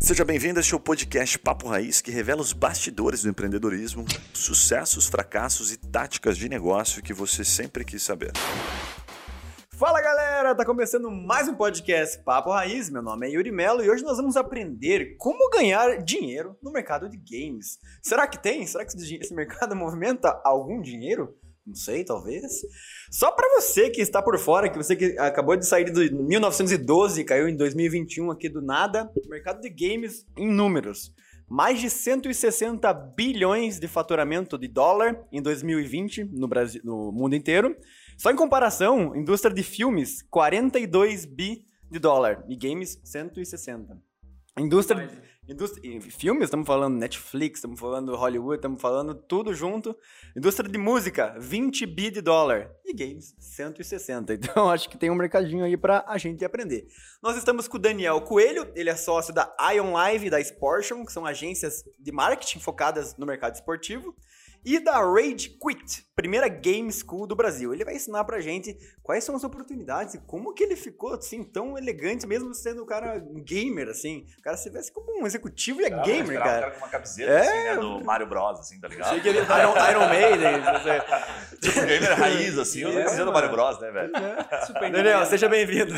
Seja bem-vindo a este podcast Papo Raiz, que revela os bastidores do empreendedorismo, sucessos, fracassos e táticas de negócio que você sempre quis saber. Fala galera, tá começando mais um podcast Papo Raiz. Meu nome é Yuri Melo e hoje nós vamos aprender como ganhar dinheiro no mercado de games. Será que tem? Será que esse mercado movimenta algum dinheiro? Não sei, talvez. Só para você que está por fora, que você que acabou de sair de 1912 e caiu em 2021 aqui do nada, mercado de games em números. Mais de 160 bilhões de faturamento de dólar em 2020 no Brasil, no mundo inteiro. Só em comparação, indústria de filmes, 42 bi de dólar e games 160. Indústria, indústria filmes, estamos falando Netflix, estamos falando Hollywood, estamos falando tudo junto. Indústria de música, 20 bi de dólar e games 160. Então acho que tem um mercadinho aí para a gente aprender. Nós estamos com o Daniel Coelho, ele é sócio da Ion Live e da Sportion, que são agências de marketing focadas no mercado esportivo e da Rage Quit, primeira game school do Brasil. Ele vai ensinar pra gente quais são as oportunidades e como que ele ficou assim tão elegante, mesmo sendo um cara gamer, assim. O cara se veste como um executivo e é gamer, cara. cara com uma camiseta é... assim, né, do Mario Bros, assim, tá ligado? Achei que ele Iron, Iron Maiden. tipo, gamer raiz, assim, eu é, camiseta do Mario Bros, né, velho? É. Daniel, seja bem-vindo.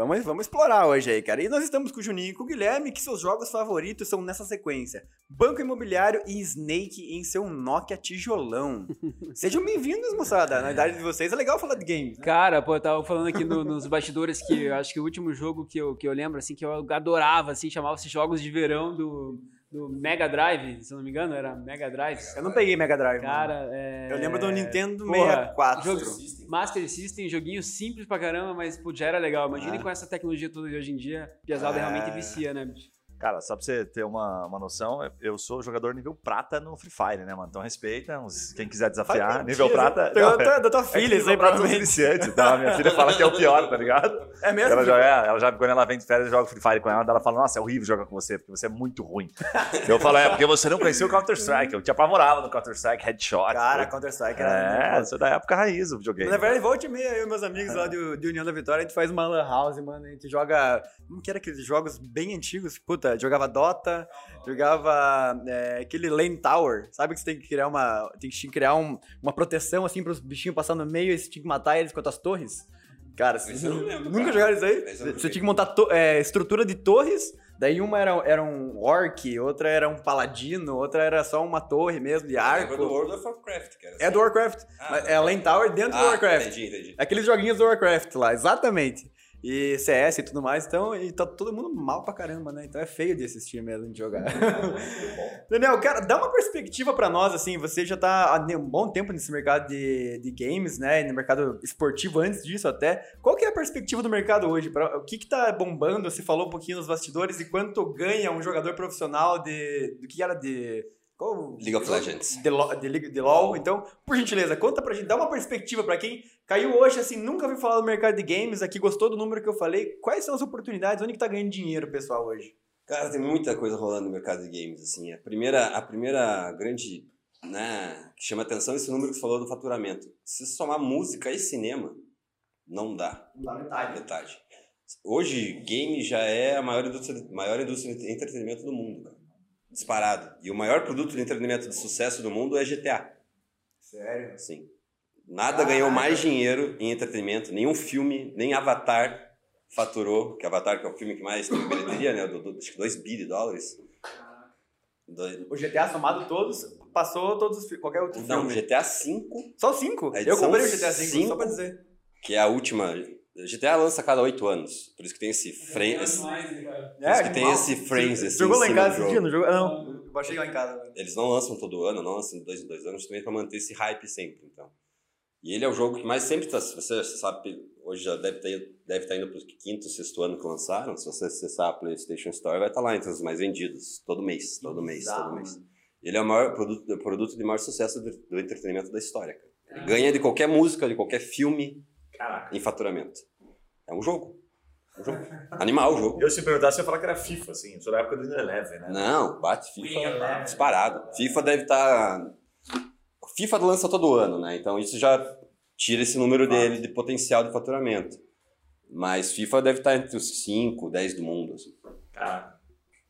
Vamos, vamos explorar hoje aí, cara. E nós estamos com o Juninho e com o Guilherme, que seus jogos favoritos são nessa sequência: Banco Imobiliário e Snake em seu Nokia tijolão. Sejam bem-vindos, moçada. Na idade de vocês é legal falar de games. Né? Cara, pô, eu tava falando aqui no, nos bastidores que eu acho que o último jogo que eu, que eu lembro, assim, que eu adorava, assim, chamava-se Jogos de Verão do do Mega Drive, se não me engano, era Mega Drive. Eu não peguei Mega Drive. Cara, é... Eu lembro do Nintendo Porra, 64. Jogo, Master System, joguinho simples pra caramba, mas pô, já era legal. Imagine ah. com essa tecnologia toda de hoje em dia, pesada é... realmente vicia, né, bicho? Cara, só pra você ter uma, uma noção, eu sou jogador nível prata no Free Fire, né, mano? Então respeita, quem quiser desafiar. nível prata. Não, da, da tua filha, é isso aí, provavelmente. iniciante, tá? Minha filha fala que é o pior, tá ligado? É mesmo? Ela, joga, é, ela já, quando ela vem de férias, eu jogo Free Fire com ela, ela fala, nossa, é horrível jogar com você, porque você é muito ruim. eu falo, é, porque você não conheceu o Counter-Strike. Eu te apavorava no Counter-Strike, headshot. Cara, Counter-Strike era. É, é da época raiz o videogame. Na verdade, volte e meia, eu e meus amigos lá de, de União da Vitória, a gente faz uma Lan House, mano. A gente joga. Como que era aqueles jogos bem antigos? Puta, jogava Dota. Dota, jogava é, aquele Lane Tower. Sabe que você tem que criar uma. Tem que criar um, uma proteção assim para os bichinhos passar no meio e você tinha que matar eles com as torres? Cara, você lembro, nunca cara. jogaram isso aí? Você tinha que montar é, estrutura de torres. Daí uma era, era um orc, outra era um paladino, outra era só uma torre mesmo de arco. É do World of Warcraft, cara. É do Warcraft. Ah, é a Lane Tower dentro ah, do Warcraft. Entendi, entendi. Aqueles joguinhos do Warcraft lá, exatamente e CS e tudo mais, então, e tá todo mundo mal pra caramba, né? Então é feio de assistir mesmo, de jogar. Daniel, cara, dá uma perspectiva para nós, assim, você já tá há um bom tempo nesse mercado de, de games, né? No mercado esportivo antes disso até. Qual que é a perspectiva do mercado hoje? Pra, o que que tá bombando? Você falou um pouquinho nos bastidores e quanto ganha um jogador profissional de... do que era de qual, League of Legends. De, de, de LoL. Então, por gentileza, conta pra gente, dá uma perspectiva pra quem caiu hoje, assim, nunca ouviu falar do mercado de games, aqui gostou do número que eu falei. Quais são as oportunidades? Onde que tá ganhando dinheiro, pessoal, hoje? Cara, tem muita coisa rolando no mercado de games, assim. A primeira, a primeira grande, né, que chama atenção é esse número que você falou do faturamento. Se somar música e cinema, não dá. Não dá metade. Metade. Hoje, game já é a maior indústria, maior indústria de entretenimento do mundo, cara disparado. E o maior produto de entretenimento de sucesso do mundo é GTA. Sério? Sim. Nada ganhou mais dinheiro em entretenimento, nenhum filme, nem Avatar faturou, que Avatar que é o filme que mais tem bilheteria, né? Do, do, acho que 2 bilhões de dólares. O GTA somado todos, passou todos os qualquer outro Não, filme. Não, GTA 5. Só 5? Eu comprei o GTA 5, só pra dizer. Que é a última GTA lança a cada oito anos. Por isso que tem esse frame. É, esse, mais, por é, isso que tem esse frames assim. Jogou lá em casa esse dia? Não jogou? Não. Baixei lá em casa. Eles não lançam todo ano, não lançam de dois em dois anos, também para manter esse hype sempre. Então. E ele é o jogo que mais sempre está. Você sabe, hoje já deve, ter, deve estar tá indo para o quinto, sexto ano que lançaram. Se você acessar a PlayStation Store, vai estar tá lá entre os mais vendidos. Todo mês, todo mês, todo mês. Ele é o maior produto, produto de maior sucesso do, do entretenimento da história. Cara. Ele ganha de qualquer música, de qualquer filme Caraca. em faturamento. É um jogo. É um jogo. Animal o jogo. Eu se perguntasse, você ia falar que era FIFA, assim. Eu sou da época do Eleven, né? Não, bate FIFA disparado. FIFA deve estar. Tá... FIFA lança todo ano, né? Então isso já tira esse número dele de potencial de faturamento. Mas FIFA deve estar entre os 5, 10 do mundo. Assim. Cara,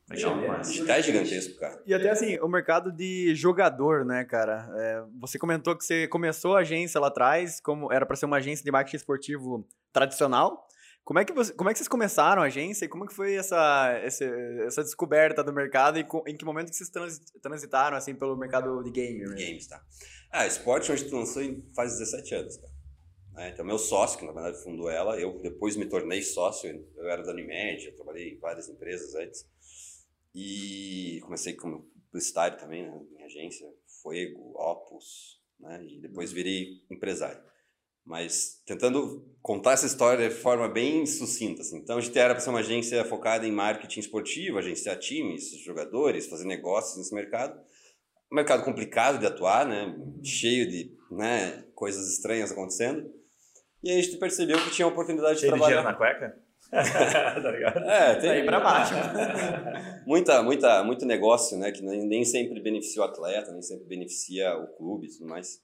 legal, mas... Tá é gigantesco, cara. E até assim, o mercado de jogador, né, cara? É, você comentou que você começou a agência lá atrás, como era para ser uma agência de marketing esportivo tradicional. Como é que, você, como é que vocês começaram a agência e como que foi essa, essa, essa descoberta do mercado e co- em que momento que vocês trans- transitaram assim pelo mercado de game? Games, tá? Ah, esporte hoje tu lançou faz 17 anos, cara. Né, Então, meu sócio, que na verdade fundou ela, eu depois me tornei sócio, eu era da Unimed, eu trabalhei em várias empresas antes. E comecei como publicitário também, né, em agência, Fuego, Opus, né? E depois virei empresário. Mas tentando contar essa história de forma bem sucinta. Assim. Então, a gente era para ser uma agência focada em marketing esportivo, agenciar times, jogadores, fazer negócios nesse mercado. Um mercado complicado de atuar, né? cheio de né, coisas estranhas acontecendo. E aí a gente percebeu que tinha a oportunidade de Cheio de trabalhar. dinheiro na cueca? tá ligado? É, tem Daí pra baixo. muita, muita, muito negócio, né? Que nem sempre beneficia o atleta, nem sempre beneficia o clube e tudo mais.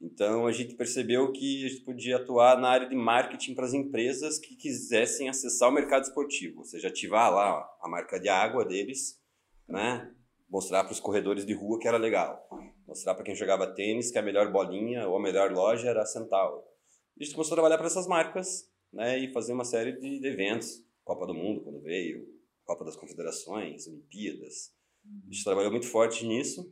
Então a gente percebeu que a gente podia atuar na área de marketing para as empresas que quisessem acessar o mercado esportivo, ou seja, ativar lá a marca de água deles, né? Mostrar para os corredores de rua que era legal, mostrar para quem jogava tênis que a melhor bolinha ou a melhor loja era a Centauro. A gente começou a trabalhar para essas marcas, né? E fazer uma série de, de eventos, Copa do Mundo quando veio, Copa das Confederações, Olimpíadas. A gente trabalhou muito forte nisso.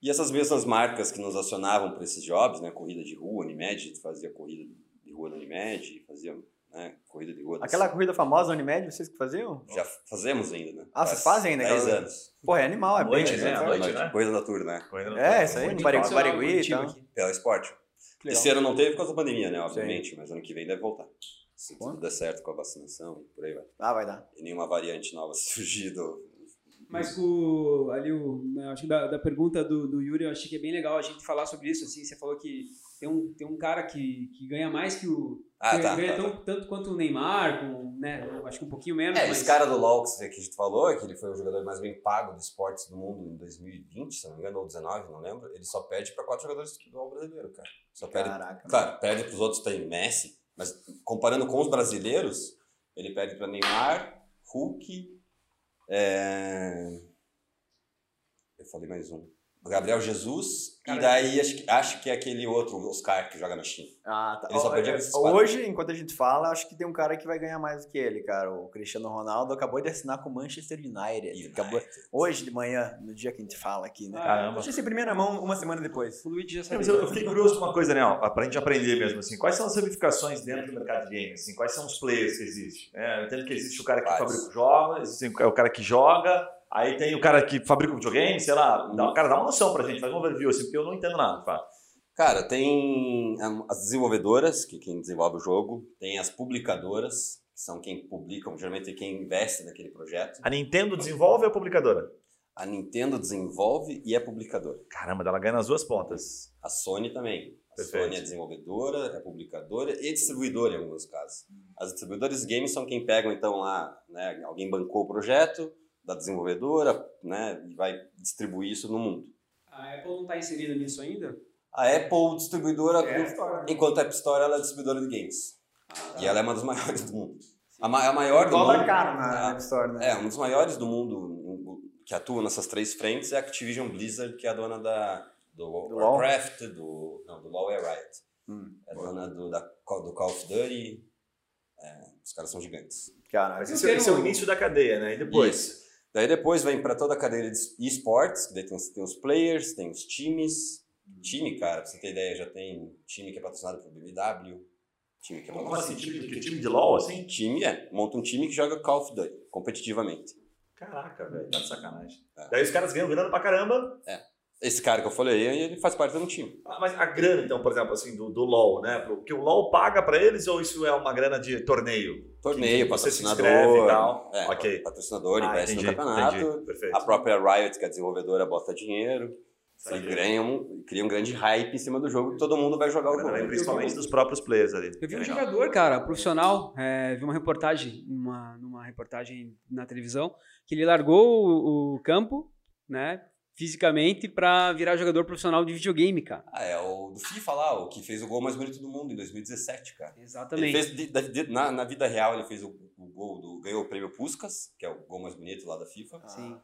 E essas mesmas marcas que nos acionavam para esses jobs, né, corrida de rua, Unimed, fazia corrida de rua na Unimed, fazia né, corrida de rua. Aquela corrida famosa Unimed, vocês que faziam? Já fazemos ainda, né? Ah, vocês fazem ainda 10 aquela- anos. Porra, é animal, é noite, bem. né? é forte. noite, né? Corrida noturna, né? No É, isso aí, no. Barigui e Curitiba tal. Pela esporte. Esse ano não teve por causa da pandemia, né? Obviamente, mas ano que vem deve voltar. Se Bom. tudo der certo com a vacinação e por aí vai. Ah, vai dar. E nenhuma variante nova surgir do... Mas com ali o, né, acho que da, da pergunta do, do Yuri, eu achei que é bem legal a gente falar sobre isso. Assim, você falou que tem um, tem um cara que, que ganha mais que o. Ah, que tá, ganha tá, tão- tanto quanto o Neymar, com, né? Acho que um pouquinho menos. É, mas... esse cara do LoL que a gente falou, que ele foi o jogador mais bem pago de esportes do mundo em 2020, se não me engano, ou 19, não lembro. Ele só perde para quatro jogadores de futebol brasileiro, cara. Só perde. Caraca. Claro, perde para os outros, tem Messi, mas comparando com os brasileiros, ele perde para Neymar, Hulk, é... eu falei mais um. Gabriel Jesus, e daí acho, que- acho que é aquele outro, Oscar, que joga na China. Ah, tá. Ele só é, pra esses quatro. Hoje, enquanto a gente fala, acho que tem um cara que vai ganhar mais do que ele, cara. O Cristiano Ronaldo acabou de assinar com o Manchester United. United. Acabou hoje de manhã, no dia que a gente fala aqui, né? Caramba. Deixa esse primeira mão uma semana depois. O Luigi já É, sabe. mas eu, eu fiquei curioso com uma coisa, né? ó, Pra gente aprender mesmo, assim. Quais são as ramificações dentro do mercado de games? Assim, quais são os players que existem? É, eu entendo que existe o cara que Vários. fabrica o jogo, existe o cara que joga, aí tem o cara que fabrica o videogame, sei lá. Dá, cara, dá uma noção pra gente, faz um overview, assim, porque eu não entendo nada, pá. Cara, tem ah, as desenvolvedoras, que quem desenvolve o jogo, tem as publicadoras, que são quem publicam, geralmente quem investe naquele projeto. A Nintendo desenvolve ou é publicadora? A Nintendo desenvolve e é publicadora. Caramba, ela ganha nas duas pontas. A Sony também. A Perfeito. Sony é desenvolvedora, é publicadora e distribuidora em alguns casos. As distribuidoras de games são quem pegam, então, lá, né, alguém bancou o projeto da desenvolvedora, né, e vai distribuir isso no mundo. A Apple não tá inserida nisso ainda? A Apple, distribuidora, É né? enquanto a App Store ela é distribuidora de games. E ela é uma das maiores do mundo. A, ma- a maior do Dólar mundo. caro na Ah, App Store, né? É, um dos maiores do mundo que atua nessas três frentes é a Activision Blizzard, que é a dona da, do, Do LoL? Warcraft, do. Não, do LoL é Riot. Hum, é dona do, da, do Call of Duty. É, os caras são gigantes. Eu esse, é- é o início da cadeia, né? E depois? Isso. Daí depois vem para toda a cadeia de esportes, que daí tem, os- tem os players, tem os times. Time, cara, pra você ter ideia, já tem time que é patrocinado por BMW, time que é Como assim? Time, que time de LOL, assim? Time é, monta um time que joga Call of Duty competitivamente. Caraca, velho, tá de sacanagem. É. Daí os caras ganham grana pra caramba. Esse cara que eu falei, ele faz parte do meu time. Ah, Mas a grana, então, por exemplo, assim, do, do LoL, né? Porque o LoL paga pra eles ou isso é uma grana de torneio? Torneio, Que você se patrocinador. inscreve e tal. É, Ok. patrocinador, Ah, investe entendi, no campeonato. entendi. A própria Riot, que é a desenvolvedora, bota dinheiro. E ganham, cria um grande hype em cima do jogo que todo mundo vai jogar o jogo. principalmente dos próprios players ali. Eu vi um jogador, cara, profissional, é, vi uma reportagem, uma, numa reportagem na televisão, que ele largou o, o campo, né? Fisicamente pra virar jogador profissional de videogame, cara. Ah, é o do FIFA lá, o que fez o gol mais bonito do mundo em 2017, cara. Ele Exatamente. fez, de- de- de- na, na vida real, ele fez o, o gol do. ganhou o prêmio Puskas, que é o gol mais bonito lá da FIFA. Sim.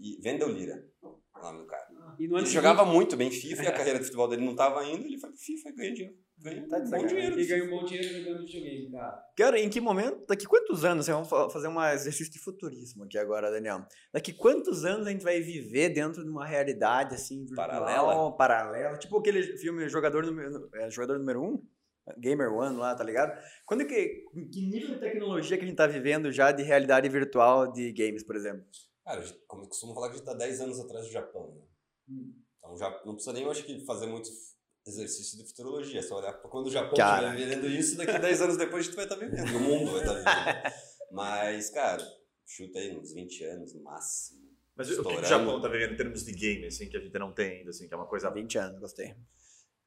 E Vendel Lira, o nome do cara. E Ele seguinte- jogava muito bem FIFA e a carreira de futebol dele não tava indo, ele foi pro FIFA e ganhou dinheiro. Ganhou Tá de um bom dinheiro. E ganhou um bom dinheiro jogando videogame, cara. Cara, em que momento, daqui quantos anos, assim, vamos fa- fazer um exercício de futurismo aqui agora, Daniel. Daqui quantos anos a gente vai viver dentro de uma realidade assim, virtual, Paralela? paralela, tipo aquele filme Jogador Número, é, Jogador número 1, um, Gamer One lá, tá ligado? Quando que, que nível de tecnologia que a gente tá vivendo já de realidade virtual de games, por exemplo? Cara, como eu costumo falar que a gente tá 10 anos atrás do Japão, né? Hum. Então já não precisa nem, eu acho que, fazer muito exercício de futurologia. É só olhar pra quando o Japão estiver vivendo isso, daqui 10 anos depois a gente vai estar vivendo. E o mundo vai estar vivendo. Mas, cara, chuta aí uns 20 anos no máximo. Mas o que, o. Japão tá vivendo em termos de game, assim, que a gente não tem ainda, assim, que é uma coisa... 20 anos, gostei.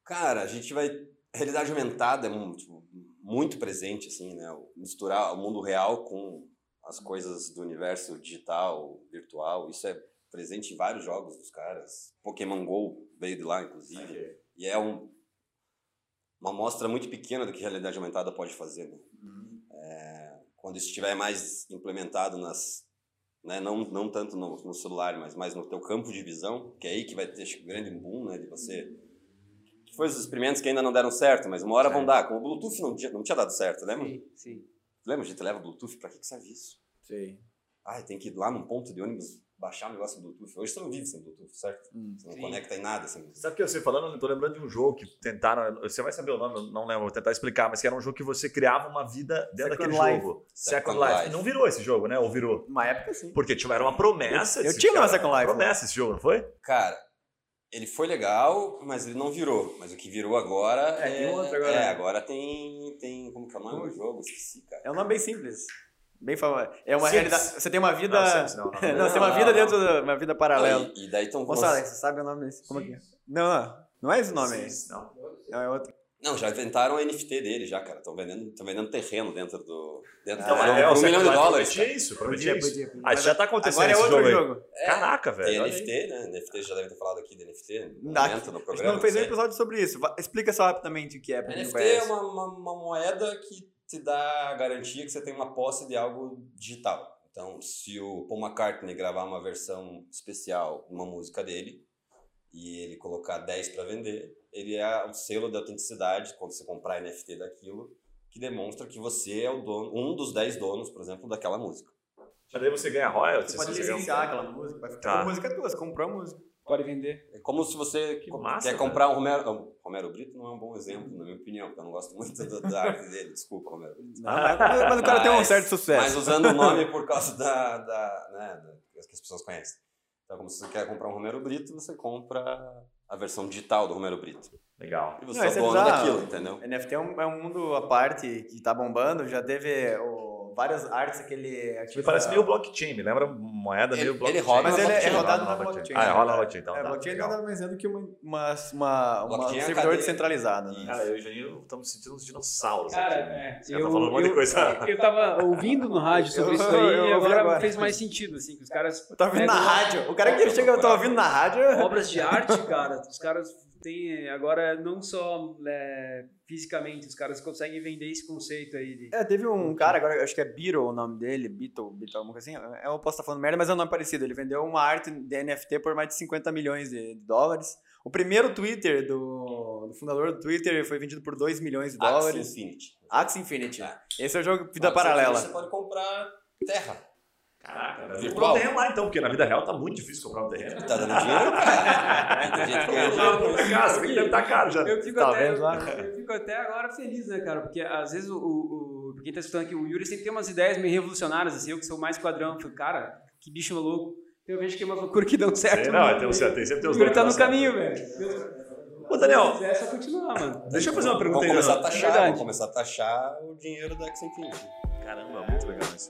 Cara, a gente vai. A realidade aumentada é mu- tipo, muito presente, assim, né? Misturar o mundo real com as coisas do universo digital, virtual. Isso é presente em vários jogos dos caras. Pokémon GO veio de lá, inclusive. E é um, uma amostra muito pequena do que a realidade aumentada pode fazer, né? É, quando isso estiver mais implementado nas. Né, não, não tanto no, no celular, mas mais no teu campo de visão, que é aí que vai ter acho o grande boom, né? De você que foi os experimentos que ainda não deram certo, mas uma hora vão dar. Como o Bluetooth não tinha, não tinha dado certo, lembra? Sim, sim. Lembra? A gente leva Bluetooth, pra que, que serve isso? Sim. Ah, tem que ir lá num ponto de ônibus baixar um negócio do Bluetooth. Hoje você não vive sem Bluetooth, certo? Hum. Você não Sim. conecta em nada sem Bluetooth. Sabe o que você falando? Eu tô lembrando de um jogo que tentaram. Você vai saber o nome, eu não lembro, vou tentar explicar, mas que era um jogo que você criava uma vida dentro Second daquele Life. jogo. Second Second Life. Life. Não virou esse jogo, né? Ou virou? Uma época sim. Porque era uma promessa. Eu esse tinha uma Second Life, né? Promessa esse jogo, não foi? Cara, ele foi legal, mas ele não virou. Mas o que virou agora É, é. agora. É, agora tem. tem como que é o nome do jogo? Esqueci, cara. É um nome bem simples. Bem famoso. É uma Sims. realidade. Você tem uma vida. Não, Sims não, não, não. Não, você tem uma Não, vida dentro de uma vida paralela. E, e daí estão. Moça, Alex, você sabe o nome desse? Como é que é? Não, não. Não é esse nome aí. Não. Não, é outro. Não, já inventaram a NFT dele, já, cara. Estão vendendo, tão vendendo terreno dentro do. Dentro Então, do é, por um milhão de dólares. prometia cara. isso, prometia Podia, isso. podia, podia. Ah, isso já tá acontecendo Agora é outro jogo aí. jogo. Caraca, velho. Tem aí. NFT, né? NFT já deve ter falado aqui de NFT. no Dá- momento, no A gente programa. não fez um episódio sobre isso. Explica só rapidamente o que é. pra NFT é uma, uma, uma moeda que te dá a garantia que você tem uma posse de algo digital. Então, se o Paul McCartney gravar uma versão especial de uma música dele e ele colocar 10 para vender, ele é o selo de autenticidade, quando você comprar NFT daquilo, que demonstra que você é o dono, um dos 10 donos, por exemplo, daquela música. Mas daí você ganha royalties. Você pode licenciar aquela música. Vai ficar Tá. a música tua. Você comprou a música. Pode vender. É como se você Que massa, quer velho. comprar um Romero... Romero Brito não é um bom exemplo, na minha opinião, porque eu não gosto muito da, da arte dele. Desculpa, Romero Brito. Não, mas, mas o cara tem um Mas- certo sucesso. Mas usando o nome por causa da, da, né, da- que as pessoas conhecem. Então, como se você quer comprar um Romero Brito, você compra a versão digital do Romero Brito. Legal. E você Não, é é dono daquilo, entendeu? NFT é um, é um mundo à parte que tá bombando. Já teve o, várias artes aquele. Me ativa- parece meio blockchain, me lembra moeda Ele- meio ele blockchain. roda Mas ele é rodado roda na blockchain. Ah, é, né? roda na blockchain, então. É, tá, blockchain legal. nada mais é do que uma, uma, uma, uma- um Blockchain é servidor descentralizado. Né? Cara, eu e o Janinho estamos sentindo uns dinossauros Cara, aqui. né? é. Você tá falando um monte de coisa. eu tava ouvindo no rádio sobre Eu- isso eu aí e agora, agora. fez mais sentido, assim, que os caras. Eu tava ouvindo na rádio. O cara que chega, eu tô ouvindo na rádio. Obras de arte, cara, os caras têm agora não só é, fisicamente, os caras conseguem vender esse conceito aí de. É, teve um cara, agora acho que é Beetle o nome dele, Beetle, Beetle, alguma coisa assim. Eu posso estar falando merda, mas é um nome parecido. Ele vendeu uma arte de NFT por mais de 50 milhões de dólares. O primeiro Twitter do, do fundador do Twitter foi vendido por 2 milhões de Axie dólares. Infinity. Axie Infinity. É. Esse é o jogo Vida Axie Paralela. Você pode comprar terra. Caraca, um terreno lá então, porque na vida real tá muito difícil comprar um terreno. Tá dando dinheiro, cara. Tem gente que ganha dinheiro você deve estar caro já. Eu fico, Tá até, vendo lá? eu fico até agora feliz, né, cara? Porque às vezes o, o, o- quem tá escutando aqui, o Yuri sempre tem umas ideias meio revolucionárias, assim, eu que sou mais quadrão, eu fico, cara, que bicho louco. Eu vejo que é uma loucura que dão certo. Sei, não, é, tem, um, tem sempre tem O os Yuri dois tá no caminho, certo. velho. Ô, Daniel, Se é só continuar, mano. deixa eu fazer uma pergunta Vamos aí. começar a taxar, Verdade. vamos começar a taxar o dinheiro da Infinity. Caramba, muito legal isso.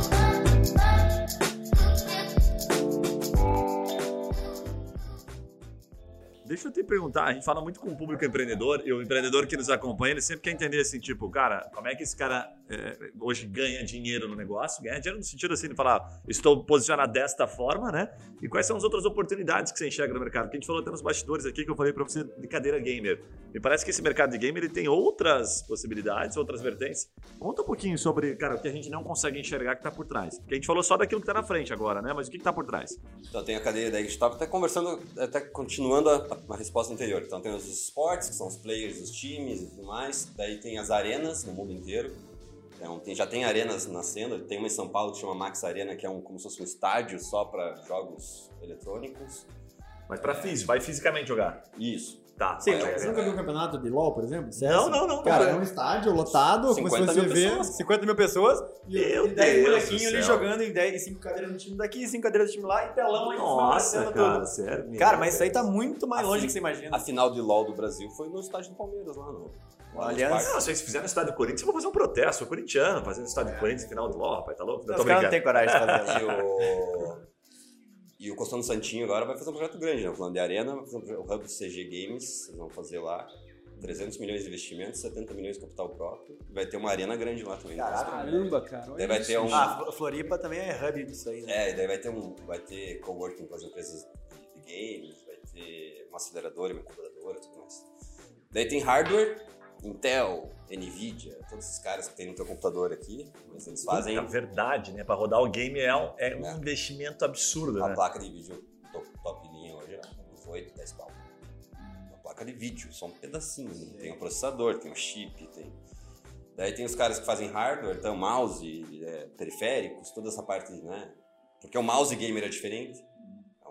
Deixa eu te perguntar, a gente fala muito com o público empreendedor e o empreendedor que nos acompanha, ele sempre quer entender assim, tipo, cara, como é que esse cara é, hoje ganha dinheiro no negócio? Ganha dinheiro no sentido assim de falar, estou posicionado desta forma, né? E quais são as outras oportunidades que você enxerga no mercado? Porque a gente falou até nos bastidores aqui que eu falei para você de cadeira gamer. Me parece que esse mercado de gamer ele tem outras possibilidades, outras vertentes. Conta um pouquinho sobre, cara, o que a gente não consegue enxergar que está por trás. Porque a gente falou só daquilo que está na frente agora, né? Mas o que está por trás? Então tem a cadeia da estava até conversando, até continuando a, a resposta anterior. Então tem os esportes, que são os players, os times e tudo mais. Daí tem as arenas no mundo inteiro. Então, tem, já tem arenas nascendo. Tem uma em São Paulo que chama Max Arena, que é um, como se fosse um estádio só para jogos eletrônicos. Mas para físico, vai fisicamente jogar. Isso. Tá. Sim, vai, você nunca viu um campeonato de LoL, por exemplo? CS? Não, não, não. Cara, não. é um estádio lotado, como se 50 você mil vê pessoas. 50 mil pessoas e, Meu e 10 Deus molequinhos ali jogando em 10, 5 cadeiras do time daqui, 5 cadeiras do time lá e telão aí Nossa, cara, tudo. sério. meu Cara, mas isso aí tá muito mais longe do que você imagina. A final de LoL do Brasil foi no estádio do Palmeiras, lá no. Aliás. Não, se vocês fizerem no estádio do Corinthians, eu vou fazer um protesto. Sou corintiano, fazendo no estádio do Corinthians, final do LOL, rapaz, tá louco? Eu os tô caras não têm coragem de fazer o. E o Costão do Santinho agora vai fazer um projeto grande, né? Falando de arena, vai fazer um projeto- o Hub CG Games, eles vão fazer lá 300 milhões de investimentos, 70 milhões de capital próprio. Vai ter uma arena grande lá também. Caramba, cara. Daí vai ter um. Ah, Fl- Floripa também é hub disso aí, né? É, e daí vai ter um. Vai ter coworking com as empresas de, games, vai ter uma aceleradora, uma incubadora e tudo mais. Daí tem hardware, Intel, Nvidia, todos esses caras que tem no teu computador aqui, mas eles fazem Na verdade, né? Pra rodar o game é um, é um É. investimento absurdo, a né? placa de vídeo top, top linha hoje, é uns 8, 10 pau. Uma placa de vídeo, só um pedacinho. né? Tem o processador, tem o chip, tem. Daí tem os caras que fazem hardware, então mouse, é, periféricos, toda essa parte, né? Porque o mouse gamer é diferente.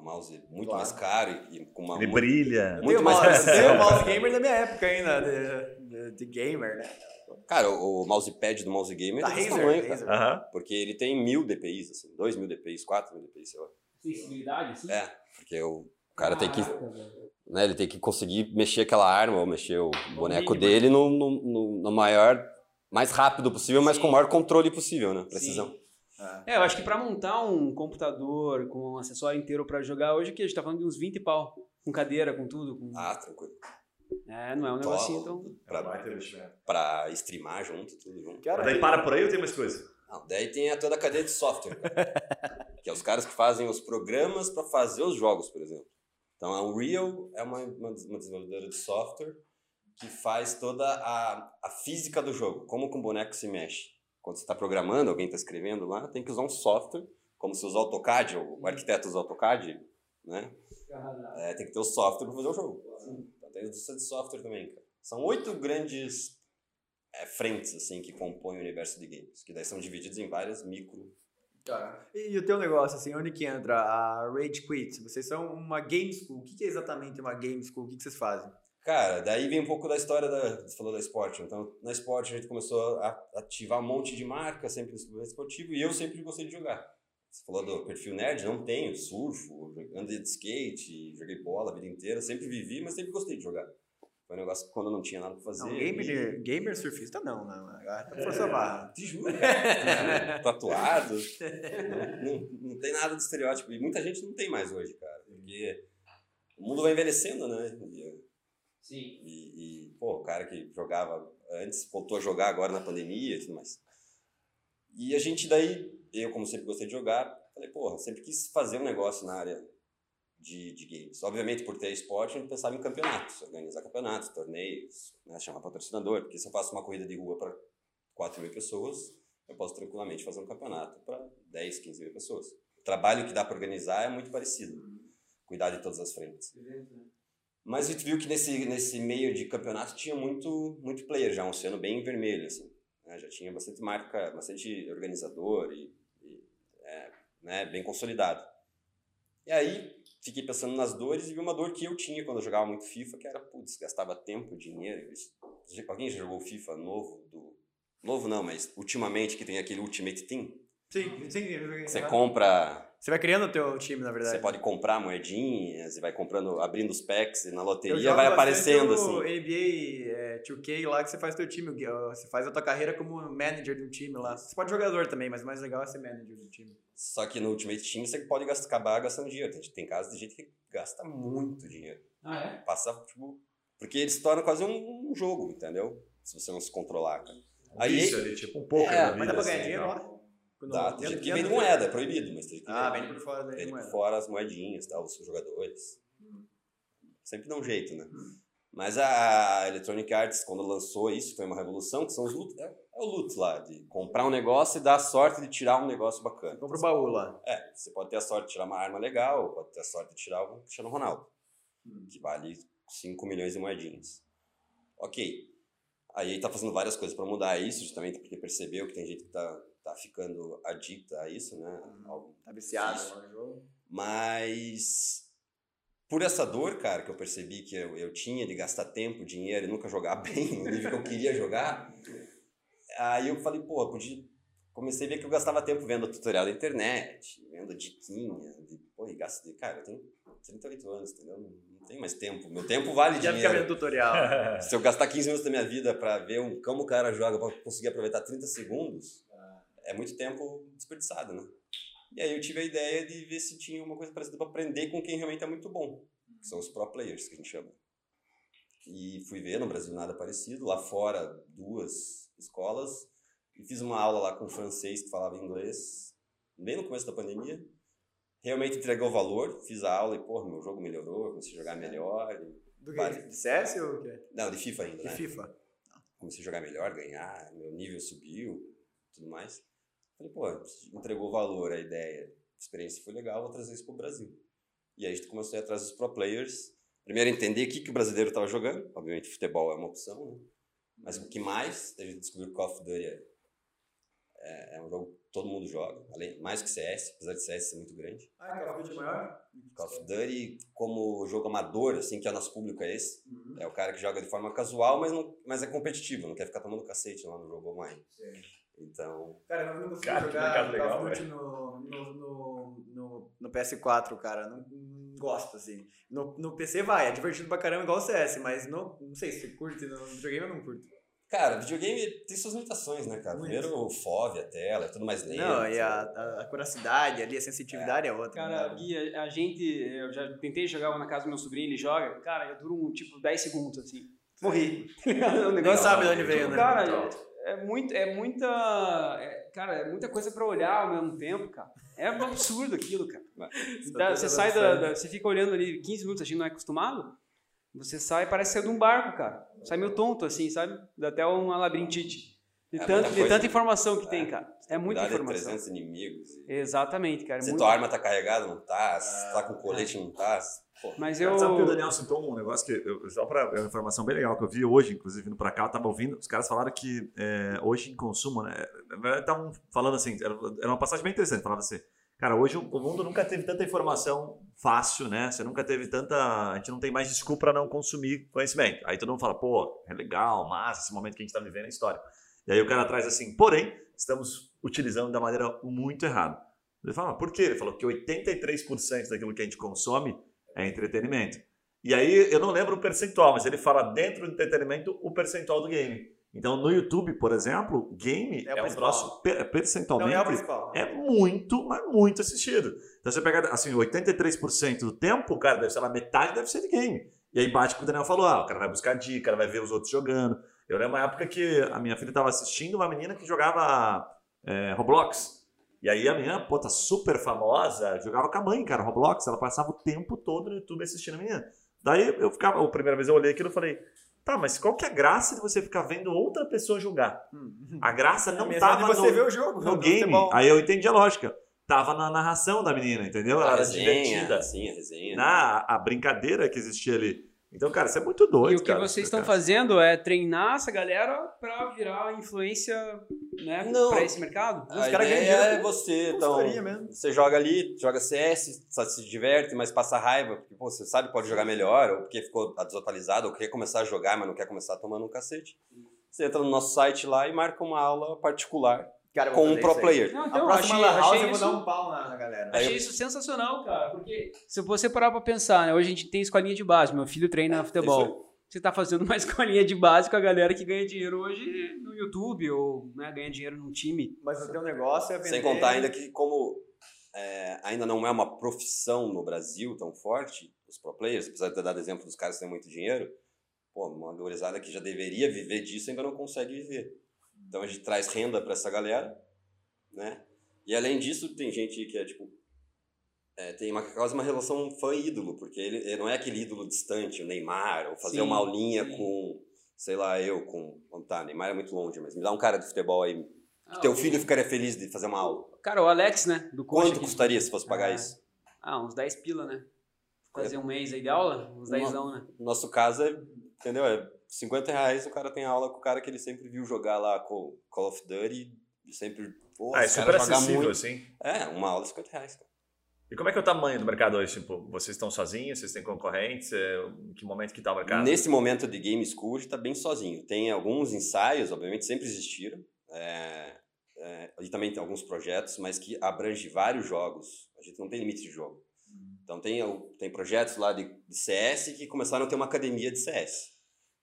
É um mouse muito Claro. mais caro e, e com uma. Ele muito- brilha. Muito mais mouse, mouse gamer da minha época ainda, de, de- de gamer, né? Cara, o, o mousepad do mouse gamer Da é desse Razer, tamanho, Razer. cara. Porque ele tem mil DPIs, assim, dois mil DPIs, quatro mil DPIs, sei lá. Sensibilidade, assim? É, porque o cara tem que, né, ele tem que conseguir mexer aquela arma ou mexer o boneco mínimo, dele no, no, no- no maior, mais rápido possível, mas Sim. com o maior controle possível, né? Precisão. Sim. É, eu acho que pra montar um computador com um acessório inteiro pra jogar hoje, que a gente tá falando de uns 20 pau. Com cadeira, com tudo. Com... Ah, tranquilo. É, não é um negocinho tão. Pra, pra streamar junto, tudo junto. Cara, daí para por aí ou tem mais coisa? Não, daí tem a toda a cadeia de software, cara. que é os caras que fazem os programas para fazer os jogos, por exemplo. Então a Unreal é uma, uma, uma desenvolvedora de software que faz toda a, a física do jogo, como que um boneco se mexe. Quando você está programando, alguém está escrevendo lá, tem que usar um software, como se usa o AutoCAD, o arquiteto usa o AutoCAD, né? É, tem que ter o software para fazer o jogo. Então tem indústria de software também, cara. São oito grandes é, frentes, assim, que compõem o universo de games, que daí são divididos em várias micro E o teu negócio, assim, onde que entra a Rage Quit? Vocês são uma game school. O que é exatamente uma game school? O que vocês fazem? Cara, daí vem um pouco da história da. Você falou da esporte. Então, na esporte a gente começou a ativar um monte de marca, sempre no esportivo, e eu sempre gostei de jogar. Você falou do perfil nerd, não tenho, surfo, andei de skate, joguei bola a vida inteira, sempre vivi, mas sempre gostei de jogar. Foi um negócio que quando não tinha nada pra fazer. Não, e- gamer, gamer surfista não, não. Agora tá força a barra. Te juro, cara. Tatuado. Não, não, não tem nada de estereótipo. E muita gente não tem mais hoje, cara. Porque o mundo vai envelhecendo, né? E, Sim. e, e, pô, o cara que jogava antes voltou a jogar agora na pandemia e tudo mais. E a gente daí, eu como sempre gostei de jogar, falei, porra, sempre quis fazer um negócio na área de, de games. Obviamente, por ter esporte, a gente pensava em campeonatos, organizar campeonatos, torneios, né, chamar patrocinador, porque se eu faço uma corrida de rua para 4 mil pessoas, eu posso tranquilamente fazer um campeonato para 10, 15 mil pessoas. O trabalho que dá para organizar é muito parecido, cuidar de todas as frentes. Mas a gente viu que nesse, nesse meio de campeonato tinha muito, muito player já, um oceano bem vermelho, assim. né? Já tinha bastante marca, bastante organizador e, e, é, né, bem consolidado. E aí, fiquei pensando nas dores e vi uma dor que eu tinha quando eu jogava muito FIFA, que era, putz, gastava tempo, dinheiro. Alguém já jogou FIFA novo? Do... Novo não, mas ultimamente que tem aquele Ultimate Team. Sim, sim. Você compra Você vai criando o teu time, na verdade. Você pode comprar moedinhas e vai comprando, abrindo os packs e na loteria vai aparecendo o assim. NBA é, 2K lá que você faz teu time. Você faz a tua carreira como manager de um time lá. Você pode jogador também, mas o mais legal é ser manager do time. Só que no Ultimate Team você pode gastar, acabar gastando dinheiro. Tem, tem casos de gente que gasta muito dinheiro. Ah, é? Passa, tipo. Porque ele se torna quase um, um jogo, entendeu? Se você não se controlar, cara. Aí- Vício ali, tipo um pouco É, Mas dá pra assim, ganhar dinheiro tal. lá? Dá, tem gente que vende moeda, é proibido, mas tem gente que Ah, vende. vende por fora Vende por fora as moedinhas, tal, os jogadores. Sempre dá um jeito, né? Hum. Mas a Electronic Arts, quando lançou isso, foi uma revolução, que são os loot, é, é o loot lá, de comprar um negócio e dar a sorte de tirar um negócio bacana. Compra o baú lá. É, você pode ter a sorte de tirar uma arma legal, pode ter a sorte de tirar um Cristiano Ronaldo, Hum. que vale 5 milhões de moedinhas. Ok. Aí ele tá fazendo várias coisas para mudar isso, justamente porque percebeu que tem gente que tá, tá ficando adicta a isso, né? Algo Tá viciado mas por essa dor, cara, que eu percebi que eu, eu tinha de gastar tempo, dinheiro e nunca jogar bem no nível que eu queria jogar, aí eu falei, pô, eu podia. Comecei a ver que eu gastava tempo vendo tutorial da internet, vendo diquinha, de, pô, e gasto de. Cara, eu tenho 38 anos, entendeu? Não, tenho mais tempo. Meu tempo vale Já fica dinheiro. vendo tutorial. Se eu gastar 15 minutos da minha vida pra ver um, como o cara joga, pra conseguir aproveitar 30 segundos, é muito tempo desperdiçado, né? E aí eu tive a ideia de ver se tinha uma coisa parecida pra aprender com quem realmente é muito bom, que são os pro players, que a gente chama. E fui ver no Brasil nada parecido, lá fora duas escolas, e fiz uma aula lá com um francês que falava inglês, bem no começo da pandemia. Realmente entregou valor, fiz a aula e, pô, meu jogo melhorou, comecei a jogar melhor. Do que? De CS ou o quê? Não, de FIFA ainda, De né? FIFA. comecei a jogar melhor, ganhar, meu nível subiu, tudo mais. Falei, pô, entregou valor a ideia, a experiência foi legal, vou trazer isso pro Brasil. E aí a gente começou a ir atrás dos pro players. Primeiro entender o que, que o brasileiro estava jogando, obviamente futebol é uma opção, né? Mas o que mais, a gente descobriu que Call of Duty é, é, é um jogo que todo mundo joga, além, mais que CS, apesar de CS ser muito grande. Ah, Call of Duty é maior? Call of Duty como jogo amador, assim, que é o nosso público é esse. Uhum. É o cara que joga de forma casual, mas, não, mas é competitivo, não quer ficar tomando cacete lá no jogo online. Então, Cara, eu não consigo Cara, jogar Call of legal, Duty no, no, no, no, no PS4, cara. Não, não gosto, assim. No, no PC vai, é divertido pra caramba igual o CS, mas no, não sei se curte no videogame ou não curte. cara, videogame tem suas limitações, né, cara? Muito. Primeiro o FOV, a tela, é tudo mais lento. Não, e a, a, a curacidade ali, a sensitividade é, outra. Cara, né? A, a gente, eu já tentei jogar na casa do meu sobrinho, ele joga, cara, eu duro um, tipo 10 segundos, assim. Morri. o Nem sabe de onde veio, né? Cara. É, muito, é muita, é, cara, é muita coisa pra olhar ao mesmo tempo, cara. É um absurdo aquilo, cara. Dá- você sai da, da- você fica olhando ali 15 minutos, a gente não é acostumado. Você sai, parece ser de um barco, cara. Sai meio tonto, assim, sabe? Dá até uma labirintite. De, É tanto, de tanta informação que É. tem, cara. É muita de informação. 300 inimigos. e- Exatamente, cara. é Se muito- tua arma tá carregada, não tá. Se tá com colete, não tá. Pô, Mas eu. Sabe que o Daniel citou um negócio que, eu, só para uma informação bem legal que eu vi hoje, inclusive vindo para cá, eu tava ouvindo, os caras falaram que é, hoje em consumo, né, na verdade estavam falando assim, era, era uma passagem bem interessante, falava assim, cara, hoje o, mundo nunca teve tanta informação fácil, né, você nunca teve tanta, a gente não tem mais desculpa para não consumir conhecimento. Aí todo mundo fala, pô, é legal, massa, esse momento que a gente tá vivendo é história. E aí o cara traz assim, porém, estamos utilizando da maneira muito errada. Ele fala, "Ah, por quê? Ele falou que 83% daquilo que a gente consome é entretenimento. E aí, eu não lembro o percentual, mas ele fala dentro do entretenimento o percentual do game. Então, no YouTube, por exemplo, game É o é, um principal. troço per- Não, percentualmente é o é muito, mas muito assistido. Então você pega, assim, 83% do tempo, cara, deve ser lá, metade deve ser de game. E aí bate com o Daniel falou, ah, o cara vai buscar dica, o cara vai ver os outros jogando. Eu lembro uma época que a minha filha estava assistindo uma menina que jogava é, Roblox. E aí a menina, pô, tá super famosa, jogava com a mãe, cara, Roblox. Ela passava o tempo todo no YouTube assistindo a menina. Daí eu ficava, a primeira vez eu olhei aquilo e falei, tá, mas qual que é a graça de você ficar vendo outra pessoa jogar? Hum. A graça É não mesmo tava você no, ver o jogo. no game. Aí eu entendi a lógica. Tava na narração da menina, entendeu? Ela a era resenha, divertida. sim, a resenha. Na a brincadeira que existia ali. Então, cara, isso é muito doido. E o que cara, vocês estão cara. fazendo é treinar essa galera pra virar influência, né, pra esse mercado? Os caras ganham dinheiro é você, então, mesmo. você joga ali, joga CS, só se diverte, mas passa raiva, porque pô, você sabe que pode jogar melhor, ou porque ficou desatualizado, ou quer começar a jogar, mas não quer começar tomando um cacete. Você entra no nosso site lá e marca uma aula particular Cara, com um pro player. Não, A então, próxima achei, Lan House achei eu vou isso, dar um pau na, na galera. achei isso sensacional, cara. Porque se você parar pra pensar, né? Hoje a gente tem escolinha de base. Meu filho treina futebol. Você tá fazendo uma escolinha de base com a galera que ganha dinheiro hoje no YouTube ou né, ganha dinheiro num time. Mas o teu negócio é vender... Sem contar ainda que como é, ainda não é uma profissão no Brasil tão forte, os pro players, apesar de ter dado exemplo dos caras que têm muito dinheiro, pô, uma gurizada que já deveria viver disso ainda não consegue viver. Então a gente traz renda para essa galera, né? E além disso, tem gente que é tipo. é, tem uma, quase uma relação fã-ídolo, porque ele, ele não é aquele ídolo distante, o Neymar, ou fazer Sim, uma aulinha sim. com, sei lá, eu, com. Tá, Neymar é muito longe, mas me dá um cara de futebol aí. Ah, Teu o- filho ficaria feliz de fazer uma aula. Cara, o Alex, né? Do Quanto aqui. custaria se fosse pagar Ah. isso? Ah, uns 10 pila, né? Fazer um mês aí de aula, uns Uma- 10 né? No nosso caso, é, entendeu? É 50 reais o cara tem aula com o cara que ele sempre viu jogar lá com Call of Duty e sempre. Pô, Ah, é super acessível, muito. assim. É, uma aula é 50 reais, cara. E como é que é o tamanho do mercado hoje? Tipo, vocês estão sozinhos? Vocês têm concorrentes? É, em que momento que tá o mercado? Nesse momento de Game School, a gente tá bem sozinho. Tem alguns ensaios, obviamente, sempre existiram. é, é, e também tem alguns projetos, mas que abrange vários jogos. A gente não tem limite de jogo. Então tem, tem projetos lá de, de CS que começaram a ter uma academia de CS.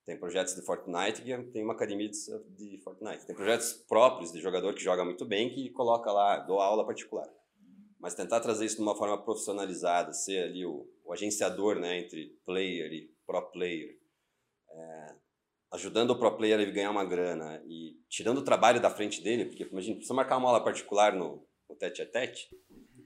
Tem projetos de Fortnite que tem uma academia de, de Fortnite. Tem projetos próprios de jogador que joga muito bem que coloca lá, dou aula particular. Mas tentar trazer isso de uma forma profissionalizada, ser ali o, o agenciador né, entre player e pro player, é, ajudando o pro player a ganhar uma grana e tirando o trabalho da frente dele, porque imagina, precisa marcar uma aula particular no, no tete a tete,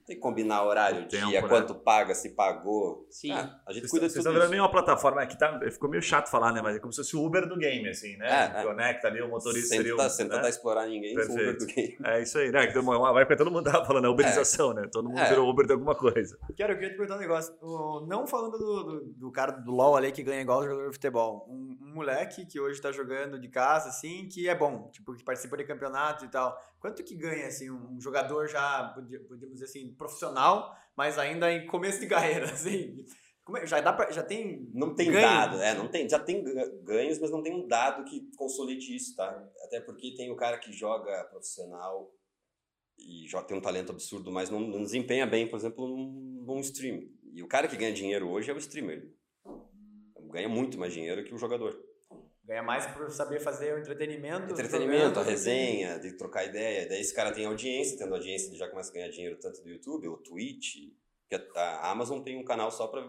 tem que combinar horário, O tempo, dia, né? quanto paga, se pagou. Sim. Ah, a gente Vocês cuida vocês de tudo estão virando meio uma plataforma que tá, ficou meio chato falar, né? Mas é como se fosse o Uber do game, assim, né? É, é. Conecta ali o motorista. Sem seria o- tentar, sem né? tentar explorar ninguém, sou Uber do game. É isso aí, né? Uma uma época todo mundo tava falando, é uberização, né? Todo mundo É. virou Uber de alguma coisa. Cara, eu queria te perguntar um negócio. O- não falando do, do, do cara do LoL ali que ganha igual o jogador de futebol. Um, um moleque que hoje tá jogando de casa, assim, que é bom. Tipo, que participa de campeonatos e tal. Quanto que ganha, assim, um jogador já, podemos dizer assim, profissional, mas ainda em começo de carreira, assim? É- já, dá pra, já tem... Não tem dado, é, não tem, já tem ga- ganhos, mas não tem um dado que consolide isso, tá? Até porque tem o cara que joga profissional e joga, tem um talento absurdo, mas não, não desempenha bem, por exemplo, num, num stream. E o cara que ganha dinheiro hoje é o streamer. Ganha muito mais dinheiro que o jogador. Ganha mais por saber fazer o entretenimento. Entretenimento, a resenha, de trocar ideia. Daí esse cara tem audiência, tendo audiência ele já começa a ganhar dinheiro tanto do YouTube, ou Twitch. A Amazon tem um canal só pra...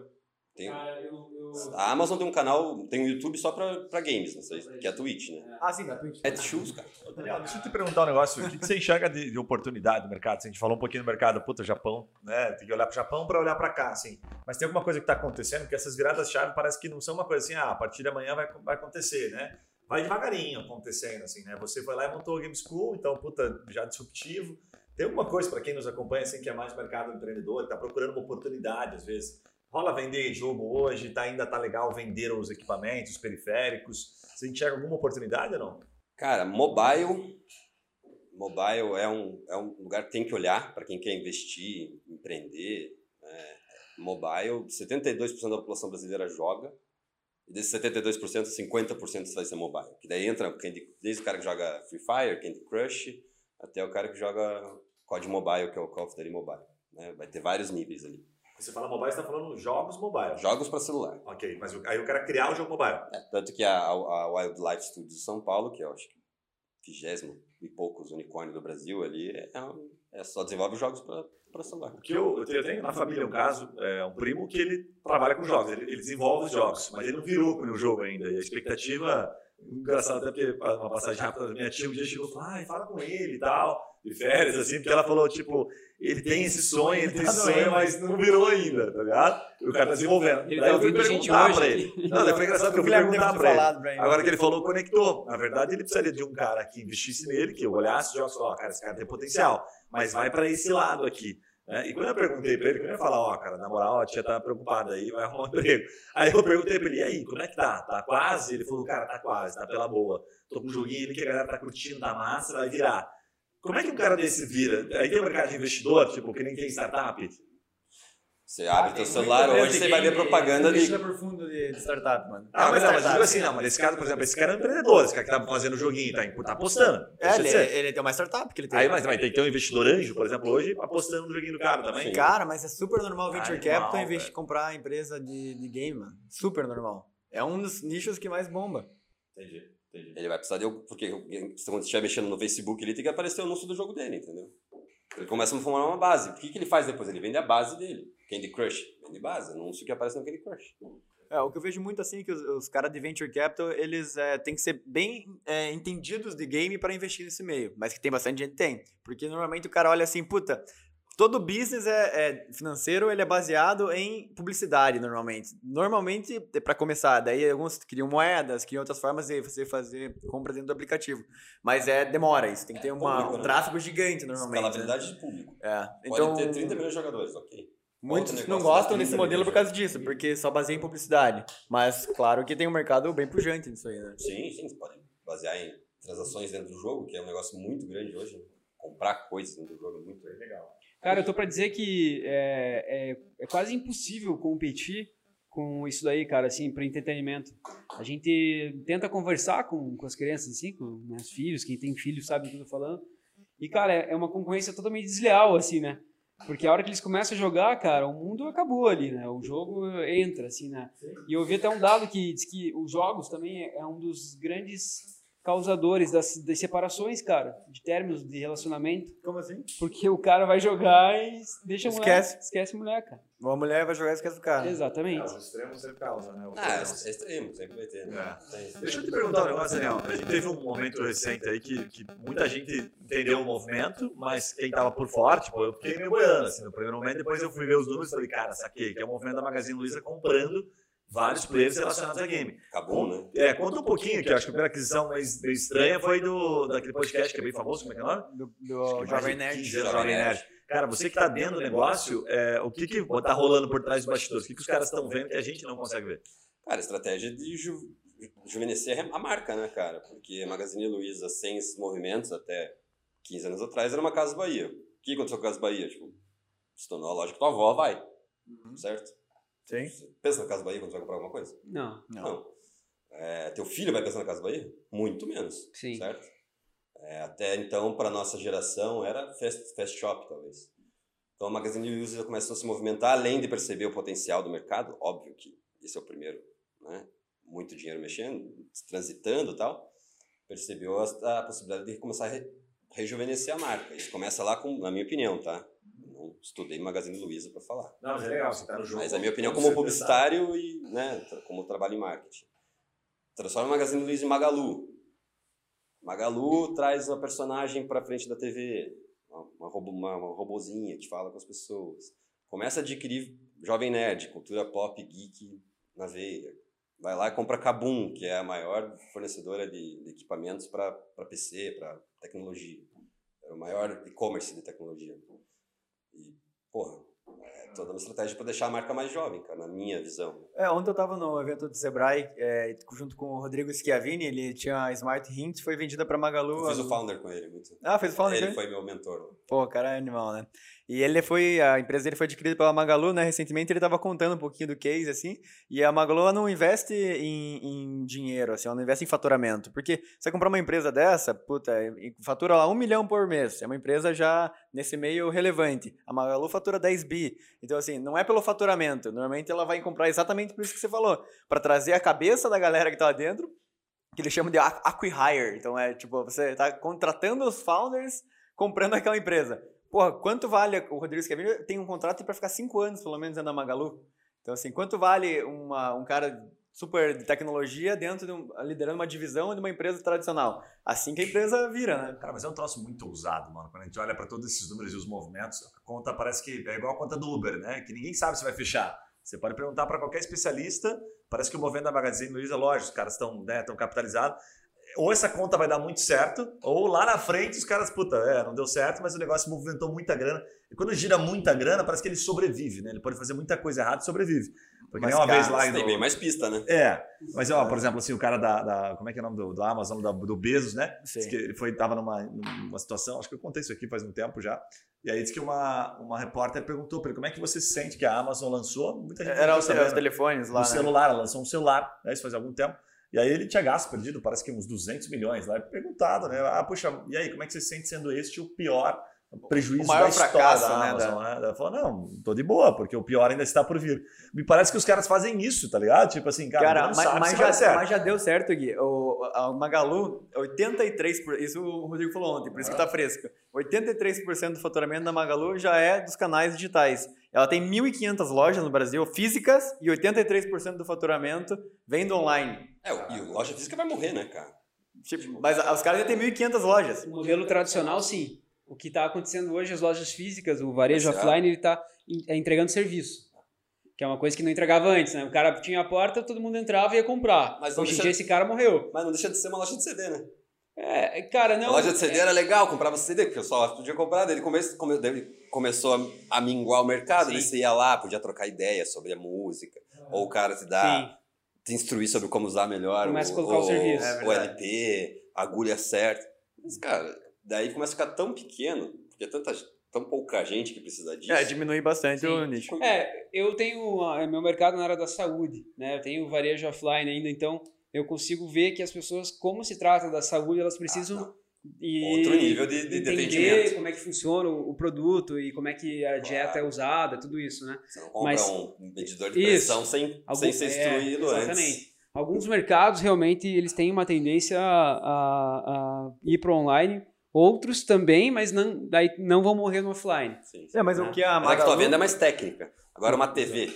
Tem, Cara, eu, eu... a Amazon tem um canal, tem um YouTube só pra, pra games, não sei, que é a Twitch, né? Ah, sim, na Twitch. Netshoes, cara. Daniel, deixa eu te perguntar um negócio. O que você enxerga de, de oportunidade no mercado? Assim, a gente falou um pouquinho do mercado, puta, Japão, né? Tem que olhar pro Japão para olhar para cá, assim. Mas tem alguma coisa que tá acontecendo que essas viradas-chave parece que não são uma coisa assim, ah, a partir de amanhã vai, vai acontecer, né? Vai devagarinho acontecendo, assim, né? Você foi lá e montou a Game School, então, puta, já disruptivo. Tem alguma coisa para quem nos acompanha, assim, que é mais mercado empreendedor, que tá procurando uma oportunidade, às vezes. Rola vender jogo hoje, tá, ainda tá legal vender os equipamentos, os periféricos. Você enxerga alguma oportunidade ou não? Cara, mobile. Mobile é um, é um lugar que tem que olhar para quem quer investir, empreender. É, mobile, 72% da população brasileira joga. E desses 72%, 50% vai ser mobile. Que daí entra desde o cara que joga Free Fire, Candy Crush, até o cara que joga COD Mobile, que é o Call of Duty Mobile. né? Vai ter vários níveis ali. Você fala mobile, você tá falando jogos mobile. Jogos para celular. Ok, mas aí eu quero criar o jogo mobile. É, tanto que a, a Wildlife Studios de São Paulo, que é, acho que vigésimo e poucos unicórnio do Brasil ali, é, um- é só desenvolve jogos para celular. Porque eu, eu tenho- eu tenho na família um caso, é, um primo que ele trabalha com jogos, ele, ele desenvolve os jogos, mas ele não virou com o jogo ainda. E a expectativa, engraçado até porque uma passagem rápida da minha tia um dia chegou e falou, ai, fala com ele e tal, de férias, assim, porque ela falou, tipo, ele tem esse sonho, ele tem esse sonho, mas não virou ainda, tá ligado? E o cara tá desenvolvendo. Ele Daí tá eu fui perguntar pra ele. Não, daí foi engraçado que eu fui perguntar pra ele. pra ele. Agora que ele falou, conectou. Na verdade, ele precisaria de um cara que investisse nele, que eu olhasse e falasse, ó, cara, esse cara tem potencial, mas vai pra esse lado aqui. né? E quando eu perguntei pra ele, quando eu ia falar, ó, cara, na moral, a tia tá preocupada aí, vai arrumar um emprego. Aí eu perguntei pra ele, e aí, como é que tá? Tá quase? Ele falou, cara, tá quase, tá pela boa. Tô com um joguinho ali que a galera tá curtindo, tá massa, vai virar. Como é que um cara desse vira? Aí tem um mercado de investidor, tipo, que nem tem startup? Você abre Ah, teu celular, hoje você vai ver propaganda de. é profundo de, de startup, mano. Ah, mas, é não, mas digo assim, não, mas esse cara, por exemplo, esse cara é um empreendedor, esse cara que tá fazendo joguinho, tá, tá apostando. É, ele, ser. ele tem uma startup que ele tem. Aí, mas, mas tem que ter um investidor anjo, por exemplo, hoje, apostando no joguinho do cara também. Cara, mas é super normal o venture Animal, capital investir, velho. comprar a empresa de, de game, mano. Super normal. É um dos nichos que mais bomba. Entendi, entendi. Ele vai precisar de. Porque quando você estiver mexendo no Facebook, ele tem que aparecer o anúncio do jogo dele, entendeu? Ele começa a formar uma base. O que, que ele faz depois? Ele vende a base dele. Candy Crush. Vende base. Anúncio que aparece no Candy Crush. É, o que eu vejo muito assim é que os, os caras de venture capital, eles é, têm que ser bem é, entendidos de game para investir nesse meio. Mas que tem bastante gente tem. Porque normalmente o cara olha assim, puta, todo business é, é financeiro, ele é baseado em publicidade normalmente. Normalmente, para começar, daí alguns criam moedas, criam outras formas de você fazer compra dentro do aplicativo. Mas é demora isso, tem que ter uma, público, um né? tráfego gigante normalmente. né? Escalabilidade de público. É. Pode Então, ter 30 milhões de jogadores, ok. Muitos não gostam desse 30 modelo por causa disso, porque só baseia em publicidade. Mas claro que tem um mercado bem pujante nisso aí, né? Sim, sim, você pode basear em transações dentro do jogo, que é um negócio muito grande hoje. né? Comprar coisas dentro do jogo é muito legal. Cara, eu tô pra dizer que é, é, é quase impossível competir com isso daí, cara, assim, para entretenimento. A gente tenta conversar com, com as crianças, assim, com meus filhos, quem tem filhos sabe do que eu tô falando. E, cara, é é uma concorrência totalmente desleal, assim, né? Porque a hora que eles começam a jogar, cara, o mundo acabou ali, né? O jogo entra, assim, né? E eu vi até um dado que diz que os jogos também é um dos grandes causadores das, das separações, cara, de términos de relacionamento. Como assim? Porque o cara vai jogar e deixa a mulher. Esquece. Esquece a mulher, cara. Uma mulher vai jogar e esquece do cara. Exatamente. os extremos sempre causam, né? O Ah, é, problema. é extremo, sempre vai ter. Né? É. Deixa eu te perguntar um negócio, Daniel. A gente teve um momento recente aí que, que muita gente entendeu o movimento, mas quem tava por fora, tipo, eu fiquei meio boiando, assim, no primeiro momento. Depois eu fui ver os números e falei, cara, saquei, que é o movimento da Magazine Luiza comprando vários players relacionados a game. Acabou, né? É, conta um pouquinho, que eu acho que a primeira aquisição mais estranha foi do, daquele podcast que é bem famoso, como é que é o nome? Do, do Jovem Nerd. 15 anos, Jovem Nerd. Cara, você que tá dentro do negócio, é, o que que tá rolando por trás dos bastidores? O que, que os caras estão vendo que a gente não consegue ver? Cara, estratégia de ju juvenescer a marca, né, cara? Porque a Magazine Luiza, sem esses movimentos até 15 anos atrás, era uma Casa Bahia. O que aconteceu com a Casa Bahia? Tipo, se tornou a loja que tua avó vai, certo? Sim. Você pensa na Casa Bahia quando você vai comprar alguma coisa? Não. Não. É, teu filho vai pensar na Casa Bahia? Muito menos, Sim. certo? É, até então, para nossa geração, era fast, fast shop, talvez. Então, a Magazine Luiza começou a se movimentar, além de perceber o potencial do mercado, óbvio que esse é o primeiro, né? Muito dinheiro mexendo, transitando e tal. Percebeu a, a possibilidade de começar a re, rejuvenescer a marca. Isso começa lá, com, na minha opinião, tá? Não estudei Magazine Luiza para falar. Não, mas é legal, você tá no jogo. Mas a minha opinião Com como certeza. publicitário e né, como trabalho em marketing. Transforma o Magazine Luiza em Magalu. Magalu traz uma personagem para frente da TV, uma, uma, robo, uma, uma robozinha que fala com as pessoas. Começa a adquirir Jovem Nerd, cultura pop, geek na veia. Vai lá e compra Kabum, que é a maior fornecedora de, de equipamentos para PC, para tecnologia. É o maior e-commerce de tecnologia. Toda uma estratégia para deixar a marca mais jovem, cara, na minha visão. É, ontem eu tava no evento do Sebrae, é, junto com o Rodrigo Schiavini, ele tinha a Smart Hint, foi vendida pra Magalu. Eu fiz o founder com ele, muito. Ah, fez o founder Ele foi meu mentor. Pô, cara é animal, né? E ele foi, a empresa dele foi adquirida pela Magalu, né? Recentemente ele tava contando um pouquinho do case, assim, e a Magalu não investe em, em dinheiro, assim, ela não investe em faturamento. Porque você comprar uma empresa dessa, puta, fatura lá um milhão por mês, é uma empresa já nesse meio relevante. A Magalu fatura 10 bi. Então, assim, não é pelo faturamento. Normalmente ela vai comprar exatamente por isso que você falou, para trazer a cabeça da galera que tá lá dentro, que eles chamam de ac- acquihire. Então é tipo, você tá contratando os founders comprando aquela empresa. Porra, quanto vale. O Rodrigo Schiavini tem um contrato para ficar cinco anos, pelo menos, da Magalu. Então, assim, quanto vale uma, um cara super de tecnologia dentro de um, liderando uma divisão de uma empresa tradicional? Assim que a empresa vira, né? Cara, mas é um troço muito ousado, mano. Quando a gente olha pra todos esses números e os movimentos, a conta parece que é igual a conta do Uber, né? Que ninguém sabe se vai fechar. Você pode perguntar pra qualquer especialista, parece que o movimento da Magazine Luiza, lógico, os caras estão né, capitalizados. Ou essa conta vai dar muito certo, ou lá na frente os caras, puta, é, não deu certo, mas o negócio movimentou muita grana. E quando gira muita grana, parece que ele sobrevive, né? Ele pode fazer muita coisa errada e sobrevive. Porque Mais nem uma vez caro, lá Tem no- bem mais pista, né? É, mas ó, por exemplo, assim, o cara da, da- como é que é o nome do, do Amazon, da- do Bezos, né? Sim. Diz que ele foi, tava numa, numa situação, acho que eu contei isso aqui faz um tempo já. E aí disse que uma, uma repórter perguntou para ele como é que você se sente que a Amazon lançou. Muita gente Era os, telefones lá, no né? celular, ela lançou um celular, né? Isso faz algum tempo. E aí ele tinha gasto perdido, parece que uns 200 milhões lá. E Perguntado, né? Ah, puxa, e aí, como é que você se sente sendo este o pior prejuízo O maior da história fracasso, da né, Amazon? né? Ela falou, não, tô de boa, porque o pior ainda está por vir. Me parece que os caras fazem isso, tá ligado? Tipo assim, cara, Cara, mas, sabe mas se já, vai certo. mas já deu certo, Gui. O, a Magalu, 83%, por- isso o Rodrigo falou ontem, por isso que tá fresco. 83% do faturamento da Magalu já é dos canais digitais. Ela tem 1.500 lojas no Brasil, físicas, e 83% do faturamento vem do online. É, e loja física vai morrer, né, cara? Tipo, mas a- os caras já têm 1.500 lojas. O modelo tradicional, sim. O que está acontecendo hoje, as lojas físicas, o varejo Será? offline, ele está entregando serviço. Que é uma coisa que não entregava antes, né? O cara tinha a porta, todo mundo entrava e ia comprar. Mas não hoje em deixa- dia esse cara morreu. Mas não deixa de ser uma loja de CD, né? É, cara, não. a loja de CD era legal, comprava CD, porque eu só podia comprar. Daí ele come, come, começou a, a minguar o mercado, Sim. você ia lá, podia trocar ideia sobre a música, ou o cara te dá, Sim. te instruir sobre como usar melhor Começa o, a colocar o serviço. É o. LP, a agulha certa. Mas, cara, daí começa a ficar tão pequeno, porque é tanta, tão pouca gente que precisa disso. É, diminui bastante Sim. o nicho. É, eu tenho ah, meu mercado na área da saúde, né? Eu tenho varejo offline ainda, então eu consigo ver que as pessoas, como se trata da saúde, elas precisam não. e Outro nível de- de- de entender atendimento. como é que funciona o, o produto e como é que a dieta é usada, tudo isso, né? Você não compra Mas- um medidor de Isso. pressão sem, Algum- sem ser instruído é, antes. Exatamente. Alguns mercados realmente eles têm uma tendência a, a- a ir para online, outros também, mas não, daí não vão morrer no offline. Sim, sim. É, mas o Né? que a Mas a que tua Magalu... venda é mais técnica. Agora uma TV.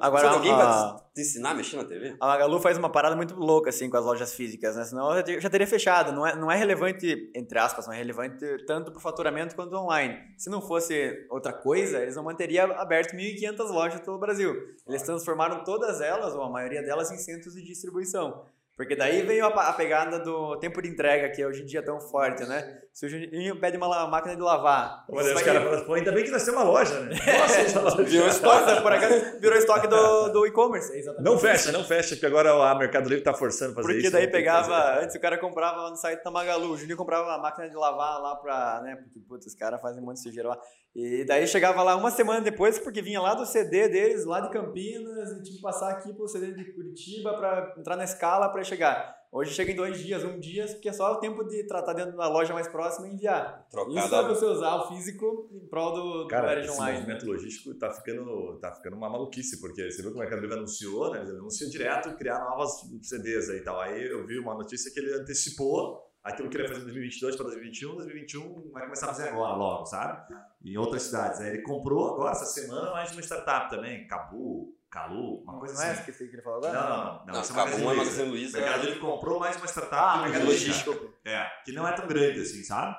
Agora, alguém a- pra te ensinar a mexer na TV? A Magalu faz uma parada muito louca, assim, com as lojas físicas, né? Senão eu já teria fechado. Não é, não é relevante, entre aspas, não é relevante tanto pro faturamento quanto online. Se não fosse outra coisa, eles não manteriam aberto 1.500 lojas pelo Brasil. Eles transformaram todas elas, ou a maioria delas, em centros de distribuição. Porque daí veio a, pegada do tempo de entrega, que hoje em dia é tão forte, né? Se o Juninho pede uma máquina de lavar... Isso os caras falam, ainda bem que temos uma loja, né? Nossa, essa loja. Virou estoque, por acaso, virou estoque do, do e-commerce. Exatamente. Não fecha, não fecha, porque agora a Mercado Livre tá forçando fazer Porque isso. daí né? Pegava, antes o cara comprava lá no site da Magalu, o Juninho comprava uma máquina de lavar lá pra, né, porque, putz, os caras fazem um monte de sujeira lá. E daí chegava lá uma semana depois, porque vinha lá do CD deles, lá de Campinas, e tinha que passar aqui pro CD de Curitiba pra entrar na escala pra chegar. Hoje chega em dois dias, um dia, porque é só o tempo de tratar dentro da loja mais próxima e enviar. Isso é Trocada. você usar o físico em prol do, do Cara, varejo esse online. movimento logístico tá ficando, tá ficando uma maluquice, porque você viu como é que o Mercado Livre anunciou, né? Ele anuncia direto criar novas CDs aí e tal. Aí eu vi uma notícia que ele antecipou aquilo que ele ia fazer em 2022 para 2021, 2021 vai começar a fazer agora, logo, sabe? Em outras cidades. Aí ele comprou agora, essa semana, mais uma startup também, Cabu, Calu, uma coisa Não é assim. essa que ele falou Não, agora? não, não. não, Não, isso é Cabum é Magazine Magazine O Luiza. Mercado Livre comprou mais uma startup Ah, logística. É, que não é tão grande assim, sabe?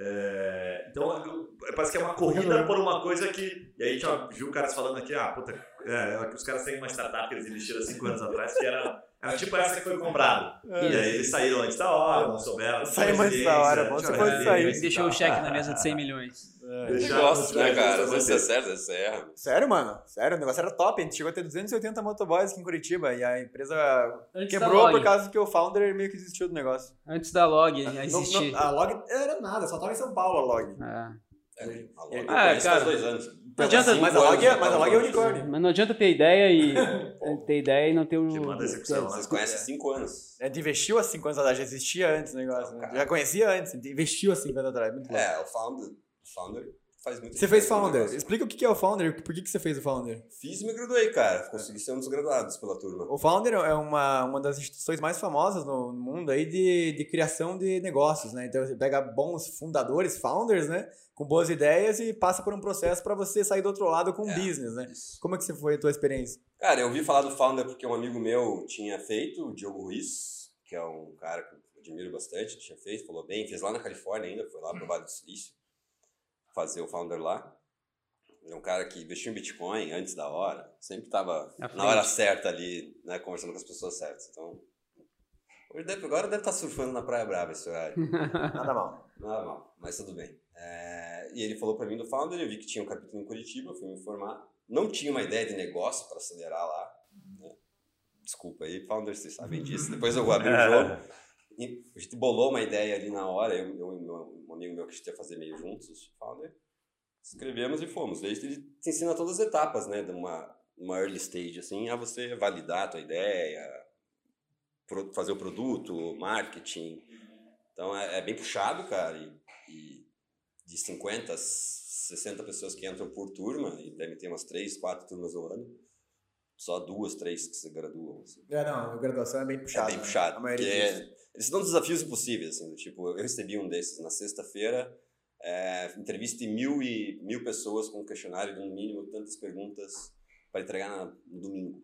É, então, eu- parece que é uma corrida por uma coisa que. E aí a gente já viu caras falando aqui, ah, puta, é, é que os caras têm uma startup que eles investiram há cinco anos atrás, que era, era tipo essa que foi comprada. E aí eles saíram antes da hora, não souberam. Saiu antes da hora, você pode sair. e deixou o cheque na mesa de 100 milhões. Negócio, os né, cara? Você às vezes você erra. Sério, mano? Sério, o negócio era top. A gente chegou a ter 280 motoboys aqui em Curitiba e a empresa Antes quebrou por causa que o founder meio que desistiu do negócio. Antes da log Não- existir. a log era nada, só tava em São Paulo a log. É. É, a Log É, eu conheço cara, dois anos. Não adianta- Mas a log anos é, mas a log é falando. unicórnio. Mas não adianta ter ideia e ter ideia e não ter o. Que manda a execução, né? Vocês conhecem há cinco anos. A gente investiu há 5 anos atrás, já existia antes o negócio. né? Já conhecia antes, a gente investiu há 5 anos atrás. Muito bom. É, o founder, o founder faz muito Você fez no founder. Explica o que é o founder, por que que você fez o founder? Fiz e me graduei, cara. Consegui ser um dos graduados pela turma. O Founder é uma, uma das instituições mais famosas no mundo aí de, de criação de negócios, né? Então você pega bons fundadores, founders, né? Com boas ideias e passa por um processo para você sair do outro lado com É. business, né? Isso. Como é que você foi a tua experiência? Cara, eu ouvi falar do founder porque um amigo meu tinha feito, o Diogo Ruiz, que é um cara que eu admiro bastante, tinha feito, falou bem, fez lá na Califórnia ainda, foi lá pro Vale do Silício fazer o founder lá. É um cara que investiu em Bitcoin antes da hora, sempre estava na hora certa ali, né, conversando com as pessoas certas. Então, hoje deve, agora deve estar surfando na Praia Brava esse horário. Nada mal. Nada mal, mas tudo bem. É, e ele falou pra mim do Founder, eu vi que tinha um capítulo em Curitiba, fui me informar. não tinha uma ideia de negócio para acelerar lá. Né? Desculpa aí, founders, vocês sabem disso. Depois eu abri o jogo. A gente bolou uma ideia ali na hora, eu, eu e um amigo meu que a gente ia fazer meio juntos, os founder. Escrevemos e fomos. Daí ele te ensina todas as etapas, né, de uma, uma early stage, assim, a você validar a tua ideia, pro- fazer o produto, marketing. Então é, é bem puxado, cara, e, e de 50, 60 pessoas que entram por turma, e deve ter umas 3, 4 turmas no ano, só duas, três que se graduam. assim. É, não, a graduação é bem puxada. É bem né? puxado. A maioria é- eles dão desafios impossíveis, assim, do tipo, eu recebi um desses na sexta-feira, é, entreviste mil e mil pessoas com um questionário de no mínimo tantas perguntas para entregar na- no domingo.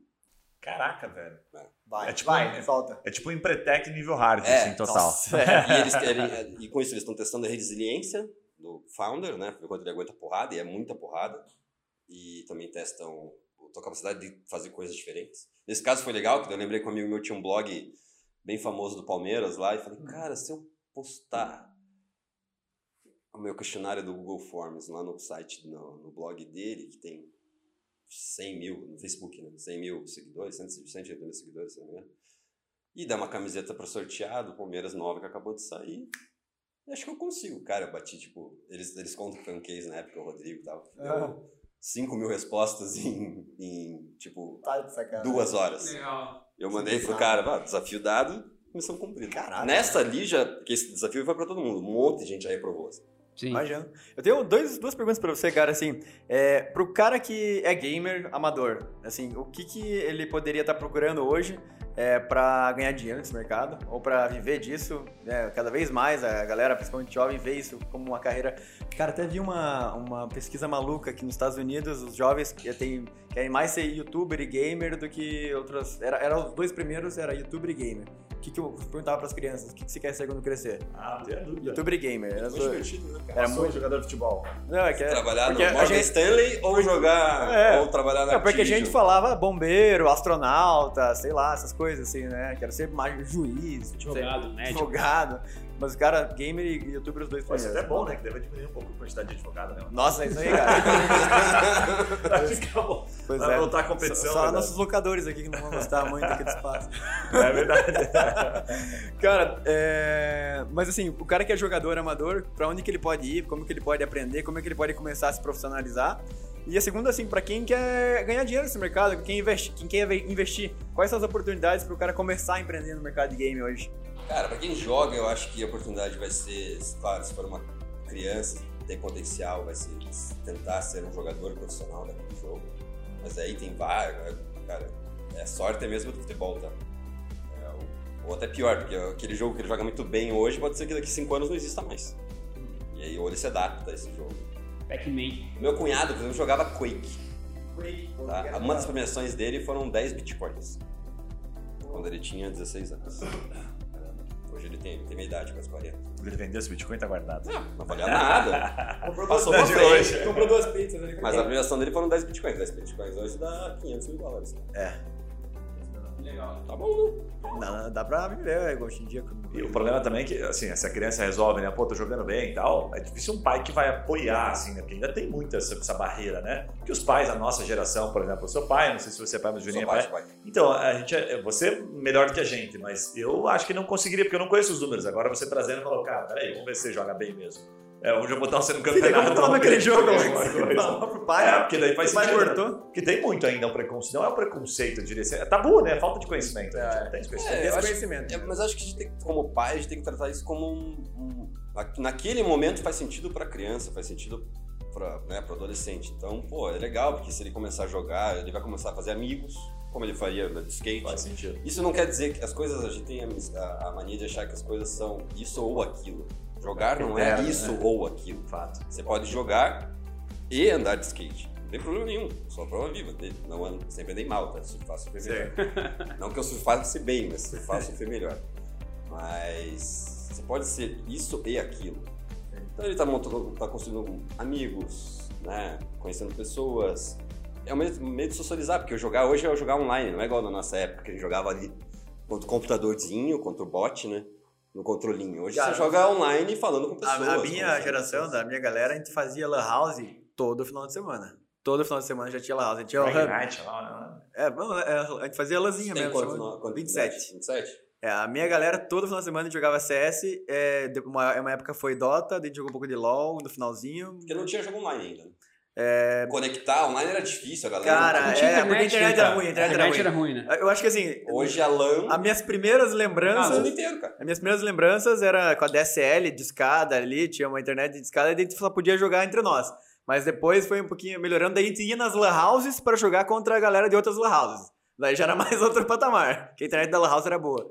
Caraca, velho. Vai, É tipo- vai, é- solta. É tipo um empretec nível hard, É, assim, total. Nossa, é. E, eles querem, e com isso eles estão testando a resiliência do founder, né? Ver quanto ele aguenta porrada, e é muita porrada. E também testam a tua capacidade de fazer coisas diferentes. Nesse caso foi legal, porque eu lembrei que um amigo meu tinha um blog bem famoso do Palmeiras lá, e falei, cara, se eu postar o meu questionário do Google Forms lá no site, no, no blog dele, que tem 100 mil, no Facebook, né? 100 mil seguidores, 180 mil seguidores, se não me engano. E dar uma camiseta pra sortear do Palmeiras nova que acabou de sair. E acho que eu consigo. Cara, eu bati, tipo, eles, eles contam que foi um case na época, o Rodrigo tal. Ah. Deu 5 mil respostas em, em, tipo, Tá de sacanagem. duas horas. Legal. Eu mandei pro cara, "Vá, desafio dado, missão cumprida. Caralho. Nessa ali, já, que esse desafio foi pra todo mundo. Um monte de gente já reprovou. assim. Sim. Imagino. Eu tenho dois, duas perguntas pra você, cara, assim, é, pro cara que é gamer amador, assim, o que que ele poderia estar procurando hoje é, para ganhar dinheiro nesse mercado, ou pra viver disso, né, cada vez mais a galera, principalmente jovem, vê isso como uma carreira... Cara, até vi uma, uma pesquisa maluca que nos Estados Unidos os jovens têm, querem mais ser youtuber e gamer do que outras... Era os dois primeiros, era youtuber e gamer. O que que eu perguntava pras crianças, o que que você quer ser quando crescer? Ah, não tenho dúvida. Youtuber e gamer. Era, Foi divertido, né, cara? era sou muito... jogador de futebol. Não, é que é- Trabalhar porque no Morgan gente- Stanley ou jogar, É. ou trabalhar na Não, porque a gente falava bombeiro, astronauta, sei lá, essas coisas assim, né? Quero ser mais juiz, Advogado, sei- médico. advogado. Mas, cara, gamer e youtuber os dois Pô, Isso até é bom, né? Que deve diminuir um pouco a quantidade de advogado, né? Nossa, é isso aí, cara. Fica bom. Pois Vai é. voltar a competição. Só, só né? nossos locadores aqui que não vão gostar muito aqui do espaço. É verdade. Cara, é... mas assim, o cara que é jogador amador, pra onde que ele pode ir, como que ele pode aprender, como é que ele pode começar a se profissionalizar? E a segunda, assim, pra quem quer ganhar dinheiro nesse mercado, quem, investe, quem quer investir, quais são as oportunidades pro cara começar a empreender no mercado de game hoje? Cara, pra quem joga, eu acho que a oportunidade vai ser, claro, se for uma criança, tem potencial, vai ser tentar ser um jogador profissional daquele jogo. Mas aí tem vários, cara, é sorte mesmo do futebol, tá? É, ou- até pior, porque aquele jogo que ele joga muito bem hoje pode ser que daqui a 5 anos não exista mais. E aí ou ele se adapta a esse jogo. Pac-Man. Meu cunhado, por exemplo, jogava Quake. Tá? Uma das premiações dele foram 10 bitcoins. Quando ele tinha 16 anos. Hoje ele tem, tem minha idade, quase 40. Ele vendeu esse Bitcoin tá guardado. Não valia nada. Comprou Passou duas- pra de frente. hoje. Comprou duas pizzas ali. Mas a premiação dele foram 10 bitcoins. 10 bitcoins hoje dá 500 mil dólares. Legal. Tá bom, né? Dá, dá pra viver hoje em dia. E o problema também é que, assim, se a criança resolve, né? Pô, tô jogando bem e tal, é difícil um pai que vai apoiar, assim, né? Porque ainda tem muita essa, essa barreira, né? Que os pais, a nossa geração, por exemplo, o seu pai, não sei se você é pai, mas o Juninho é pai. pai. Então, a gente é, você é melhor do que a gente, mas eu acho que não conseguiria, porque eu não conheço os números. Agora você trazendo e falou, cara, peraí, vamos ver se você joga bem mesmo. É, hoje eu vou botar você no Filha, campeonato. como que é o nome daquele jogo? Alguma Alex? coisa. Fala pro pai. É, porque daí faz O pai sentido. né? cortou. Porque tem muito ainda um preconceito. Não é um preconceito, eu diria. É tabu, né? É falta de conhecimento. A gente não tem esse conhecimento. É, acho- Desconhecimento. É, mas acho que a gente tem, como pai, a gente tem que tratar isso como um. um- naquele momento faz sentido pra criança, faz sentido pra, né, pro adolescente. Então, pô, é legal, porque se ele começar a jogar, ele vai começar a fazer amigos, como ele faria no skate. Faz sentido. Isso não quer dizer que as coisas, a gente tem a, a mania de achar que as coisas são isso ou aquilo. Jogar não é isso né? ou aquilo. Fato. Você pode jogar e andar de skate. Não tem problema nenhum. Só prova viva. Não ando, sempre andei mal, tá? Surfar super melhor. Não que eu surfasse bem, mas surfar super melhor. Mas você pode ser isso e aquilo. Então ele tá, montando, tá construindo amigos, né? Conhecendo pessoas. É um meio, de socializar, porque jogar hoje é jogar online, não é igual na nossa época, que a gente jogava ali contra o computadorzinho, contra o bot, né? No controlinho. Hoje Cara, você joga online falando com pessoas. A, a minha geração, da minha galera, a gente fazia lan house todo final de semana. Todo final de semana já tinha lan house. A gente tinha o hub. Night, lá, né? É, vamos, é, a gente fazia lãzinha Tem mesmo. quantos? chama- no- quantos 27. 27? É, a minha galera, todo final de semana a gente jogava CS. É, uma, uma época foi Dota, daí a gente jogou um pouco de LoL no finalzinho. Porque não tinha jogo online ainda. É, Conectar online era difícil, a galera. Cara, Não é, tinha porque a internet né, era ruim, a internet era ruim. era ruim, né? eu acho que assim, Hoje a LAN. as minhas primeiras Ah, o lembranças. mundo inteiro, cara. As minhas primeiras lembranças era com a DSL de escada ali, tinha uma internet de escada e a gente só podia jogar entre nós. Mas depois foi um pouquinho melhorando, daí a gente ia nas lan houses para jogar contra a galera de outras lan houses. Daí já era mais outro patamar, porque a internet da lan house era boa.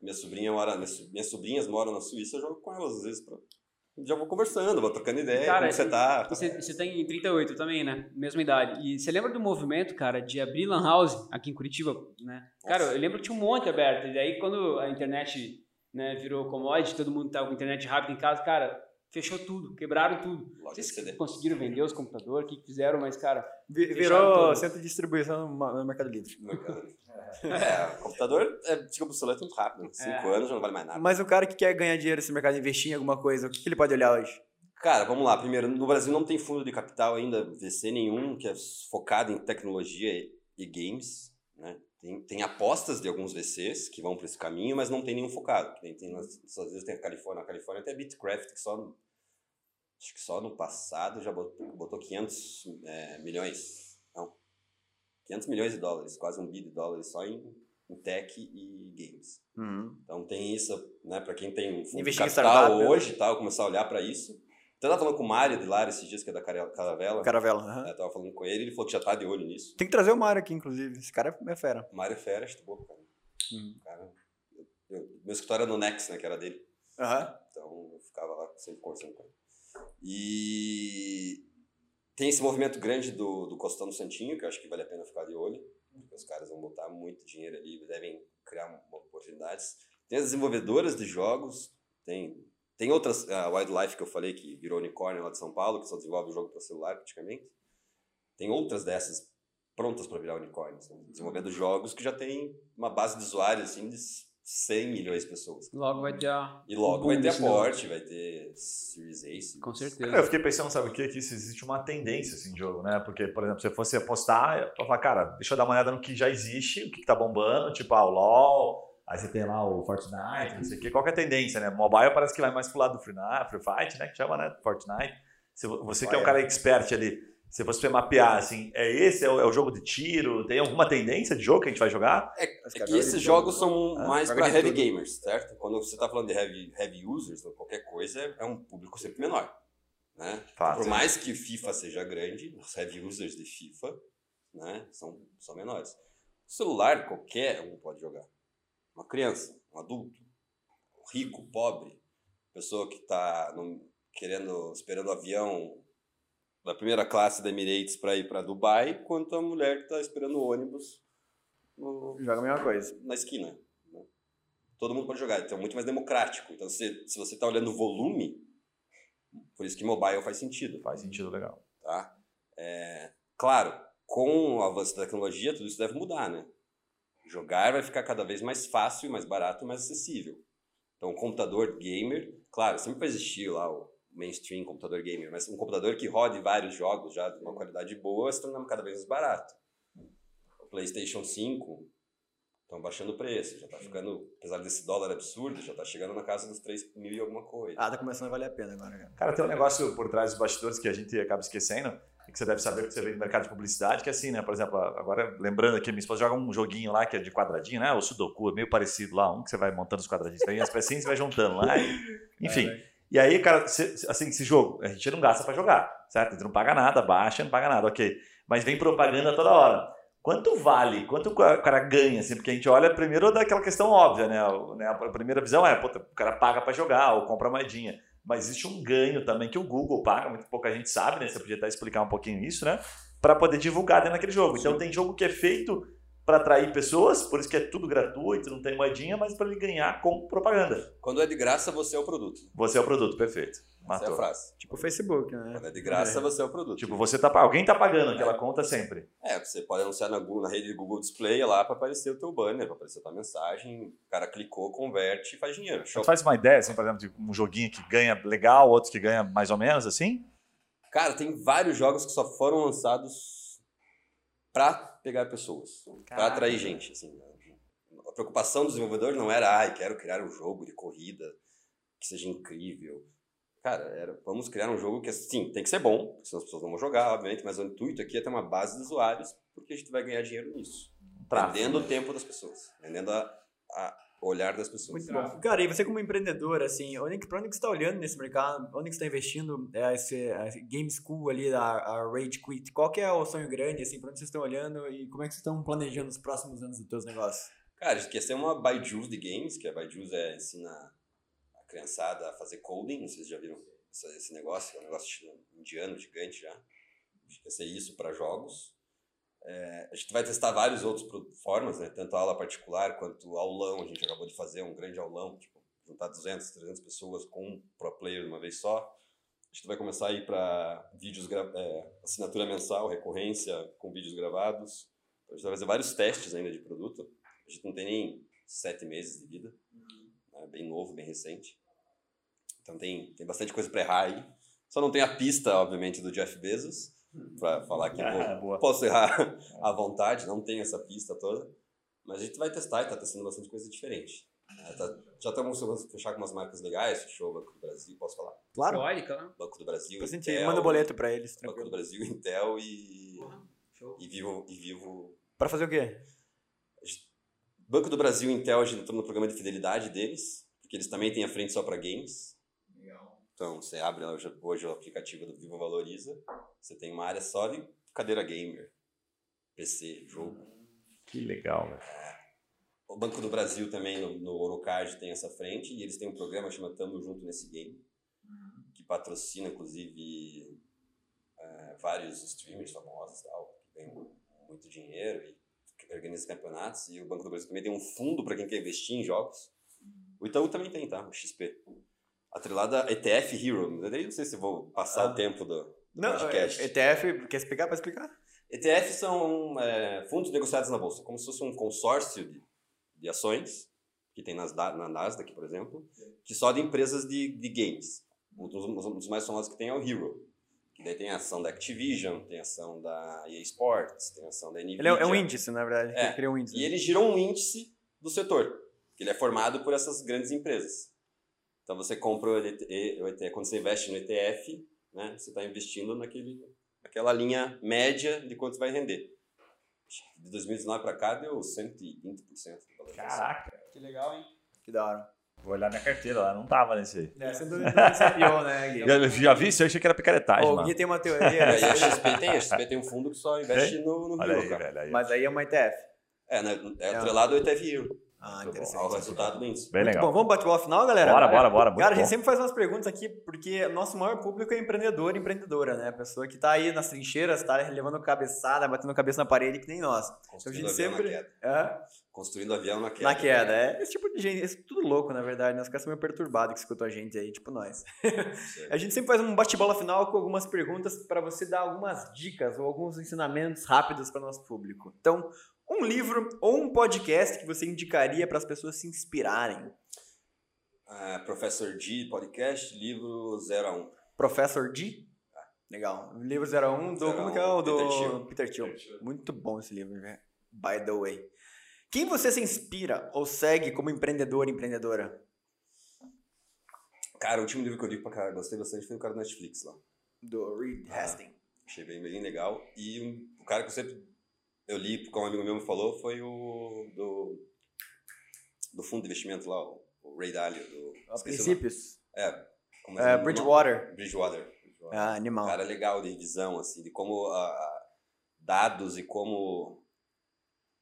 Minha sobrinha mora, minhas, so- minhas sobrinhas moram na Suíça, eu jogo com elas às vezes. Pra... Já vou conversando, vou trocando ideia, Cara, como você tá. E Você, você tem 38 também, né? Mesma idade. E você lembra do movimento, cara, de abrir Lan House aqui em Curitiba, né? Cara, eu lembro que tinha um monte aberto. E daí, quando a internet né, virou commodity, todo mundo tava com internet rápida em casa, cara, fechou tudo, quebraram tudo. Vocês CD. conseguiram vender os computadores, o que fizeram, mas, cara, Virou todas. centro de distribuição no no Mercado Livre. É, o computador é, fica obsoleto muito rápido. né? Cinco É. anos já não vale mais nada. Mas o cara que quer ganhar dinheiro nesse mercado investir em alguma coisa, o que que ele pode olhar hoje? Cara, vamos lá. Primeiro, no Brasil não tem fundo de capital ainda, VC nenhum, que é focado em tecnologia e, games. Né? Tem, tem apostas de alguns VCs que vão para esse caminho, mas não tem nenhum focado. Tem, tem, nas- às vezes tem a Califórnia. A Califórnia tem a Bitcraft, que só, no- acho que só no passado já botou, botou 500 é, milhões. Não. 500 milhões de dólares, quase um bi de dólares só em, em tech e games. Então tem isso, né, para quem tem um fundo de Investir em capital né? hoje tal, começar a olhar para isso. Então eu tava falando com o Mário de Lara esses dias, que é da Caravela. Caravela. aham. Eu tava falando com ele, ele falou que já tá de olho nisso. Tem que trazer o Mário aqui, inclusive. Esse cara é fera. O Mário é fera, gente boa, cara. Hum. cara eu- eu- meu escritório era no Nex, né, que era dele. Aham. Então eu ficava lá sempre conversando com ele. E tem esse movimento grande do, do Costão do Santinho, que eu acho que vale a pena ficar de olho. Porque os caras vão botar muito dinheiro ali, devem criar oportunidades. Tem as desenvolvedoras de jogos, tem, tem outras, a Wildlife que eu falei, que virou unicórnio lá de São Paulo, que só desenvolve o jogo para celular praticamente. Tem outras dessas prontas para virar unicórnios, né? desenvolvendo jogos que já tem uma base de usuários assim, de 100 milhões de pessoas. logo vai ter a. E logo o vai ter aporte, vai ter Series A. Series Com Cara, eu certeza. fiquei pensando, sabe o quê? Que isso existe uma tendência assim, de jogo, né? Porque, por exemplo, se eu fosse apostar, eu falar, cara, deixa eu dar uma olhada no que já existe, o que, que tá bombando, tipo, ah, o LoL, aí você tem lá o Fortnite, não sei o quê. Qual que é a tendência, né? Mobile parece que vai mais pro lado do Free, Fight, né? Que chama, né? Fortnite. Se vo- você que é um cara expert ali, se você mapear, assim, é esse, é o, é o jogo de tiro, tem alguma tendência de jogo que a gente vai jogar? É, é que esses jogos são Ah, mais para heavy tudo. gamers, certo? Quando você tá falando de heavy, heavy users ou qualquer coisa, é um público sempre menor. Né? Fato. Por mais que FIFA seja grande, os heavy users de FIFA né, são, são menores. O celular, qualquer um pode jogar. Uma criança, um adulto, rico, pobre, pessoa que está querendo, esperando o avião da primeira classe da Emirates para ir para Dubai, quanto a mulher que está esperando o ônibus no, Joga a mesma coisa. na esquina. né? Todo mundo pode jogar, então é muito mais democrático. Então, se, se você está olhando o volume, por isso que mobile faz sentido. Faz sentido legal. Tá? É, claro, com o avanço da tecnologia, tudo isso deve mudar, né? Jogar vai ficar cada vez mais fácil, mais barato, mais acessível. Então, um computador gamer, claro, sempre vai existir lá o mainstream computador gamer, mas um computador que rode vários jogos já de uma qualidade boa se tornando cada vez mais barato. O PlayStation 5 estão baixando o preço, já está ficando, apesar desse dólar absurdo, já está chegando na casa dos 3 mil e alguma coisa. Ah, tá começando a valer a pena agora, cara. Cara, tem um negócio por trás dos bastidores que a gente acaba esquecendo, e que você deve saber que você vem no mercado de publicidade, que é assim, né? Por exemplo, agora lembrando aqui, minha esposa joga um joguinho lá que é de quadradinho, né? O Sudoku, é meio parecido lá, um que você vai montando os quadradinhos, tem as pecinhas e vai juntando lá. e- enfim. E aí, cara, assim, esse jogo, a gente não gasta pra jogar, certo? A gente não paga nada, baixa, não paga nada, ok. Mas vem propaganda toda hora. Quanto vale? Quanto o ca- cara ganha? Assim, porque a gente olha primeiro daquela questão óbvia, né? Né? A primeira visão é, puta, o cara paga pra jogar ou compra moedinha. Mas existe um ganho também que o Google paga, muito pouca gente sabe, né? Você podia até explicar um pouquinho isso, né? Para poder divulgar dentro daquele jogo. Então tem jogo que é feito para atrair pessoas, por isso que é tudo gratuito, não tem moedinha, mas para ele ganhar com propaganda. Quando é de graça, você é o produto. Você é o produto, perfeito. Essa é a Matou. frase. Tipo o Facebook, né? Quando é de graça, É. você é o produto. Tipo, você tá, alguém tá pagando aquela conta sempre. É, você pode anunciar na, na rede de Google Display lá para aparecer o teu banner, para aparecer a tua mensagem, o cara clicou, converte e faz dinheiro. Show. Você faz uma ideia, assim, por exemplo, de um joguinho que ganha legal, outro que ganha mais ou menos, assim? Cara, tem vários jogos que só foram lançados pra pegar pessoas, Caraca. atrair gente. Assim, a preocupação do desenvolvedor não era, ai, quero criar um jogo de corrida que seja incrível. Cara, era, vamos criar um jogo que, assim, tem que ser bom, porque senão as pessoas não vão jogar, obviamente, mas o intuito aqui é ter uma base de usuários, porque a gente vai ganhar dinheiro nisso. Vendendo o tempo das pessoas, vendendo a, a olhar das pessoas. Muito bom. Cara, e você como empreendedor, assim, onde, pra onde que você tá olhando nesse mercado? Onde que você tá investindo? É, esse, a Game School ali, da a Rage Quit. Qual que é o sonho grande, assim, pra onde vocês estão olhando e como é que vocês estão planejando os próximos anos dos teus negócios? Cara, a gente quer ser uma Byju's de games, que a Byju's é, ensina a criançada a fazer coding, vocês já viram esse, negócio, é um negócio indiano, gigante já. A quer ser isso para jogos. É, a gente vai testar várias outras pro- formas, né? tanto aula particular quanto aulão. A gente acabou de fazer um grande aulão, tipo, juntar 200, 300 pessoas com um pro player de uma vez só. A gente vai começar a ir para vídeos, é, assinatura mensal, recorrência com vídeos gravados. A gente vai fazer vários testes ainda de produto. A gente não tem nem sete meses de vida. É bem novo, bem recente. Então tem, tem bastante coisa para errar aí. Só não tem a pista, obviamente, do Jeff Bezos, para falar que Ah, vou, posso errar à vontade, não tem essa pista toda. Mas a gente vai testar e tá testando bastante coisa diferente. É, tá- já estamos começando a fechar com umas marcas legais, fechou o Banco do Brasil, posso falar? Claro. Eólica, né? Banco do Brasil, Depois a gente Intel, manda o boleto pra eles, Banco do. Brasil, Intel e, Show. e Vivo, e Vivo Pra fazer o quê? Banco do Brasil e Intel, a gente entrou no programa de fidelidade deles, porque eles também têm a frente só para games. Então, você abre hoje o aplicativo do Vivo Valoriza, você tem uma área só de cadeira gamer, PC, jogo. Que legal, velho. O Banco do Brasil também, no, no Orocard, tem essa frente, e eles têm um programa chamado Tamo Junto Nesse Game, que patrocina, inclusive, eh, vários streamers famosos e tal, que ganham muito dinheiro e que organiza campeonatos. E o Banco do Brasil também tem um fundo para quem quer investir em jogos. O Itaú também tem, tá? O XP. Atrelada a ETF Hero. Eu não sei se vou passar Ah. o tempo do, do Não, podcast. é, ETF, quer explicar pra explicar? ETF são é, fundos negociados na bolsa, como se fosse um consórcio de, de ações, que tem nas, na Nasdaq, por exemplo, que só de empresas de, de games. Um dos, um dos mais famosos que tem é o Hero. Que daí tem a ação da Activision, tem a ação da EA Sports, tem a ação da NVIDIA. Ele é, é um índice, na verdade. É. Ele cria um índice. E ele gira um índice do setor, que ele é formado por essas grandes empresas. Então você compra o ETF quando você investe no ETF, né, você está investindo naquele, naquela linha média de quanto vai render. De 2019 para cá deu 120% de valorização. Caraca. Que legal, hein? Que da hora. Vou olhar minha carteira lá, não tava nesse aí. É, sem dúvida você é pior, né, Gui? Já, já vi isso? Eu achei que era picaretagem, o mano. Gui tem uma teoria, aí a XP tem, a XP tem um fundo que só investe no, no Olha Hero, aí, cara. velho. Aí, mas aí é uma ETF. É, né, é atrelado ao ETF Hero, Ah, interessante. ao resultado do índice. Bem Muito legal. bom, vamos bate bola final, galera? Bora, bora, bora. Cara, a gente bom. sempre faz umas perguntas aqui, porque nosso maior público é empreendedor e empreendedora, né? A pessoa que tá aí nas trincheiras, tá levando cabeçada, batendo cabeça na parede, que nem nós. Construindo gente avião sempre- na queda. É, Construindo avião na queda. na queda, é. Esse tipo de gente, esse tudo louco, na verdade, né? Os caras são meio perturbados que escutam a gente aí, tipo nós. A gente sempre faz um bate-bola final com algumas perguntas para você dar algumas dicas ou alguns ensinamentos rápidos para nosso público. Então, um livro ou um podcast que você indicaria para as pessoas se inspirarem? Ah, Professor G, podcast, livro 0 a 1. Professor D? Legal. Livro 01 do. 01, como que é o do. Peter Thiel. Peter Thiel. Muito bom esse livro, né? By the way. Quem você se inspira ou segue como empreendedor empreendedora? Cara, o último livro que eu li pra cá, gostei bastante, foi o cara do Netflix lá. Do Reed Ah. Hastings. Achei bem, bem legal. E um- o cara que eu sempre eu li, como um amigo meu me falou, foi o do, do fundo de investimento lá, o, Ray Dalio. Do, A esqueci o princípios. É, como É, nome? Bridgewater. Bridgewater. Bridgewater. Ah, animal. Cara legal de visão, assim, de como a- dados e como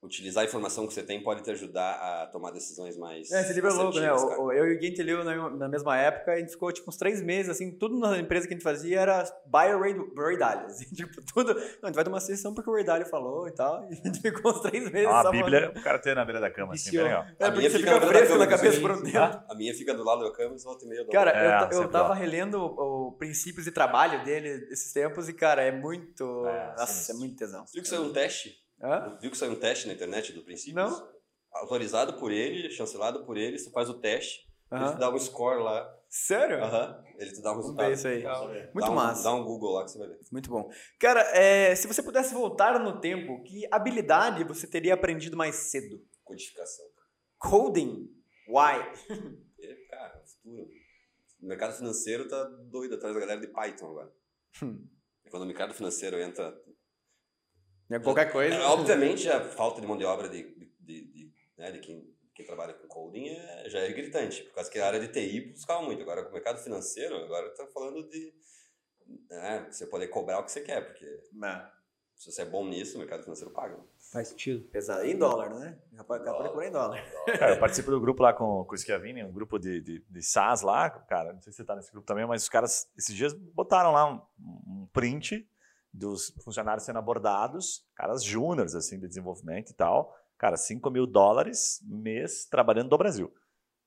utilizar a informação que você tem pode te ajudar a tomar decisões mais É, esse livro é louco, né? cara. Eu e o Guinte leu na, mesma época e a gente ficou tipo uns três meses, assim, tudo na empresa que a gente fazia era buy Ray, Ray Dalio. assim, tipo, tudo. Não, a gente vai tomar uma sessão porque o Ray Dalio falou e tal. E a gente ficou uns três meses Ah, a Bíblia, falando. o cara tem na beira da cama, assim, bem legal. É, A porque minha você fica fica na fresco na cama, cabeça sim. por um tempo. A minha fica do lado da cama e volta e meia. dou Cara, É, eu, eu sempre tava relendo o, o princípios de trabalho dele esses tempos e, cara, é muito. É, nossa, sinistro. é muito tesão. Viu que saiu um teste? Hã? Viu que saiu um teste na internet do princípio? Não. Autorizado por ele, chancelado por ele, você faz o teste, ele Aham. te dá um score lá Sério? Aham. Ele te dá um Vamos resultado. ver isso aí. Legal. Muito dá um, massa. Dá um Google lá que você vai ver. Muito bom. Cara, é, se você pudesse voltar no tempo, que habilidade você teria aprendido mais cedo? Codificação. Coding? Why? E, cara, futuro. O mercado financeiro tá doido atrás da galera de Python agora. Hum. E quando o mercado financeiro entra. É qualquer coisa. É, obviamente, a falta de mão de obra de, de, de, de, né, de quem, quem trabalha com coding é, já é gritante. Por causa que a área de TI buscava muito. Agora, com o mercado financeiro, agora tá falando de. né, você poder cobrar o que você quer, porque Não. se você é bom nisso, o mercado financeiro paga. Faz sentido. Pesado. Em dólar, né? Rapaz, pode cobrar em dólar. Cara, eu participo do grupo lá com, com o Schiavini, um grupo de, de, de SaaS lá, cara, não sei se você tá nesse grupo também, mas os caras, esses dias, botaram lá um, um print dos funcionários sendo abordados, caras júniores, assim, de desenvolvimento e tal, cara, 5 mil dólares mês trabalhando do Brasil.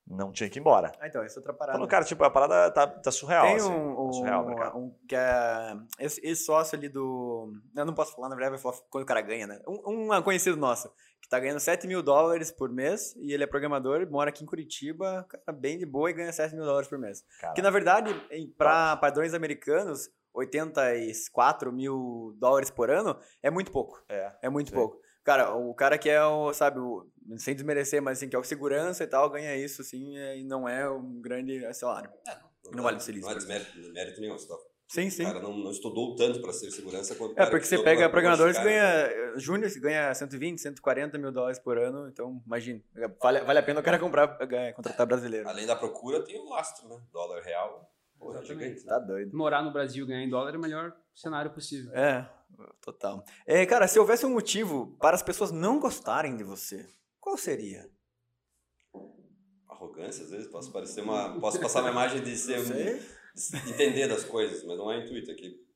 Não tinha que ir embora. Ah, então, isso é outra parada. Falou, cara, tipo, a parada tá, tá surreal, Tem assim, um, tá um, surreal, cara. um que é. Esse, esse sócio ali do. Eu não posso falar, na verdade, vai falar quando o cara ganha, né? Um, um conhecido nosso, que tá ganhando 7 mil dólares por mês, e ele é programador, mora aqui em Curitiba, cara, bem de boa e ganha 7 mil dólares por mês. Que na verdade, para padrões americanos, 84 mil dólares por ano é muito pouco. É, É muito sim. pouco. Cara, o cara que é o, sabe, o, sem desmerecer, mas assim, que é o segurança e tal, ganha isso, assim, é- e não é um grande salário. Não vale ser Não é desmérito, mérito nenhum. Só, Sim, o sim. cara não, não estudou tanto para ser segurança quanto o É, porque que você pega programadores que ganha, júnior que ganha 120, 140 mil dólares por ano, então imagina, vale, vale a pena o cara comprar, ganhar, contratar brasileiro. Além da procura, tem o lastro, né? Dólar real. Porra, Exatamente. Tá doido. Morar no Brasil e ganhar em dólar é o melhor cenário possível. É, total. É, cara, se houvesse um motivo para as pessoas não gostarem de você, qual seria? Arrogância, às vezes, posso parecer uma. Posso passar uma imagem de ser. Sei. de entender das coisas, mas não é intuito aqui. É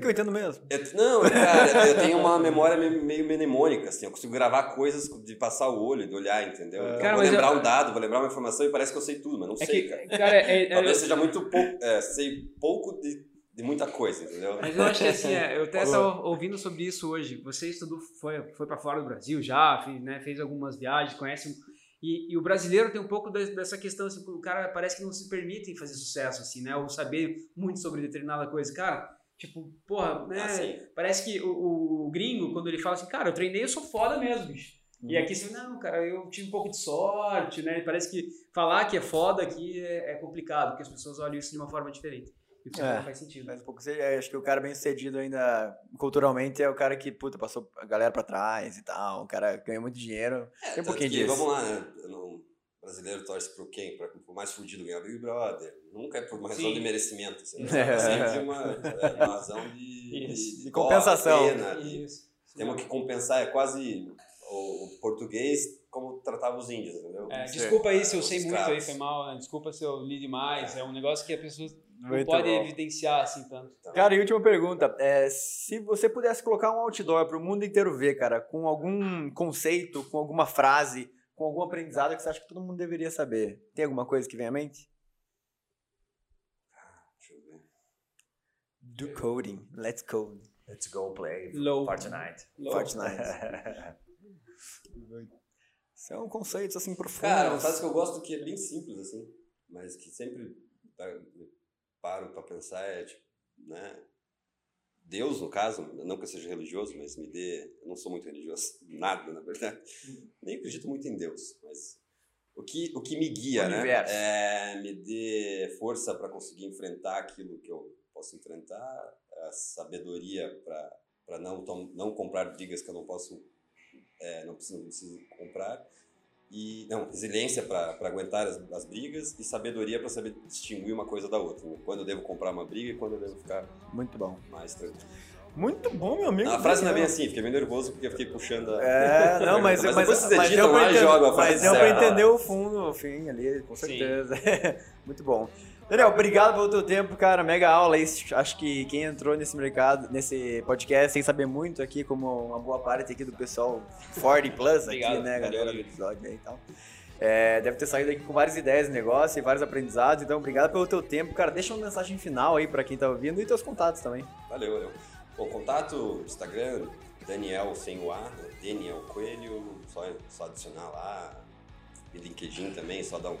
que eu entendo mesmo. Eu- não, cara, eu tenho uma memória me- meio mnemônica, assim, eu consigo gravar coisas de passar o olho, de olhar, entendeu? Então, Cara, eu vou lembrar eu- um dado, vou lembrar uma informação e parece que eu sei tudo, mas não É sei, que, cara. cara, é, é- Talvez eu- seja muito pouco, é, sei pouco de, de muita coisa, entendeu? Mas eu acho que assim, é, eu até estava ouvindo sobre isso hoje. Você estudou, foi, foi para fora do Brasil já, fez, né, fez algumas viagens, conhece. E, e o brasileiro tem um pouco de- dessa questão, assim, o cara parece que não se permite fazer sucesso, assim, né? Ou saber muito sobre determinada coisa. Cara, tipo, porra, né? Ah, sim. parece que o, o- o gringo, quando ele fala assim, cara, eu treinei, eu sou foda mesmo, bicho. E aqui você, não, cara, eu tive um pouco de sorte, né? Parece que falar que é foda aqui é, é complicado, porque as pessoas olham isso de uma forma diferente. E o que você É. fala faz sentido. Mas um pouco, você- acho que o cara bem sucedido ainda, culturalmente, é o cara que, puta, passou a galera pra trás e tal, o cara ganha muito dinheiro. Tem um pouquinho que, disso. Vamos lá, né? Eu não- brasileiro torce pro quem? Pra, pro mais fudido ganhar Big Brother. Nunca é por uma razão Sim. de merecimento. Assim, É. é sempre uma, é uma razão de, Isso. De dó, compensação. pena, de- Isso. Temos que compensar, é quase o, o português como tratava os índios, entendeu? É, desculpa aí se eu Os sei muito aí, foi mal, né? desculpa se eu li demais, é um negócio que a pessoa não Muito pode bom. evidenciar assim tanto. Cara, e última pergunta. É, se você pudesse colocar um outdoor para o mundo inteiro ver, cara, com algum conceito, com alguma frase, com algum aprendizado que você acha que todo mundo deveria saber, tem alguma coisa que vem à mente? Deixa eu ver. Do coding. Let's code. Let's go play Low. Fortnite. Fortnite. São conceitos assim profundos. Cara, uma frase que eu gosto que é bem simples, assim, mas que sempre tá- paro pra pensar é, tipo, né? Deus, no caso, não que eu seja religioso, mas me dê. Eu não sou muito religioso, nada, na verdade. Nem acredito muito em Deus, mas. O que, o que me guia, O né? universo. É, me dê força para conseguir enfrentar aquilo que eu posso enfrentar, a sabedoria para não, não comprar brigas que eu não posso é, não preciso, não preciso comprar. E, não, resiliência para aguentar as, as brigas e sabedoria para saber distinguir uma coisa da outra. né? Quando eu devo comprar uma briga e quando eu devo ficar Muito bom. mais tranquilo. Muito bom, meu amigo. Não, a frase não é bem assim, fiquei meio nervoso porque eu fiquei puxando a. É, não, mas, Mas mas, vocês mas editam e jogam a frase Mas deu pra certa. entender o fundo, o fim ali, com certeza. Muito bom. Daniel, obrigado pelo teu tempo, cara. Mega aula. Acho que quem entrou nesse mercado, nesse podcast, sem saber muito aqui, como uma boa parte aqui do pessoal 40 plus aqui, Obrigado, né, valeu, galera do episódio aí e tal. É, deve ter saído aqui com várias ideias de negócio e vários aprendizados. Então, obrigado pelo teu tempo, cara. Deixa uma mensagem final aí pra quem tá ouvindo e teus contatos também. Valeu, valeu. Bom, contato, Instagram, Daniel sem o A, né? Daniel Coelho, só, só adicionar lá. E LinkedIn também, só dar um,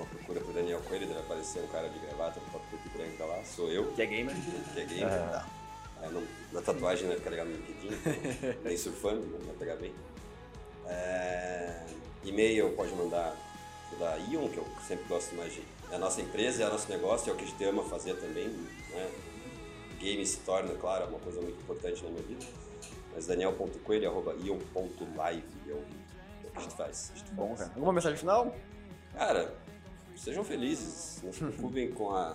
uma procura pro Daniel Coelho, deve aparecer um cara de gravata, foto preto e branca lá, sou eu, Que é gamer. que é gamer. É, não- na tatuagem não vai ficar legal no LinkedIn, então, nem surfando, mas vai pegar bem. É, e-mail pode mandar da Ion, que eu sempre gosto mais de. É a nossa empresa, é o nosso negócio, é o que a gente ama fazer também. Né? Game se torna, claro, uma coisa muito importante na minha vida. Mas daniel.coelho, arroba ion.live, é o que a gente faz. A gente Bom, cara. Alguma mensagem final? Cara, sejam felizes, não se preocupem com, a,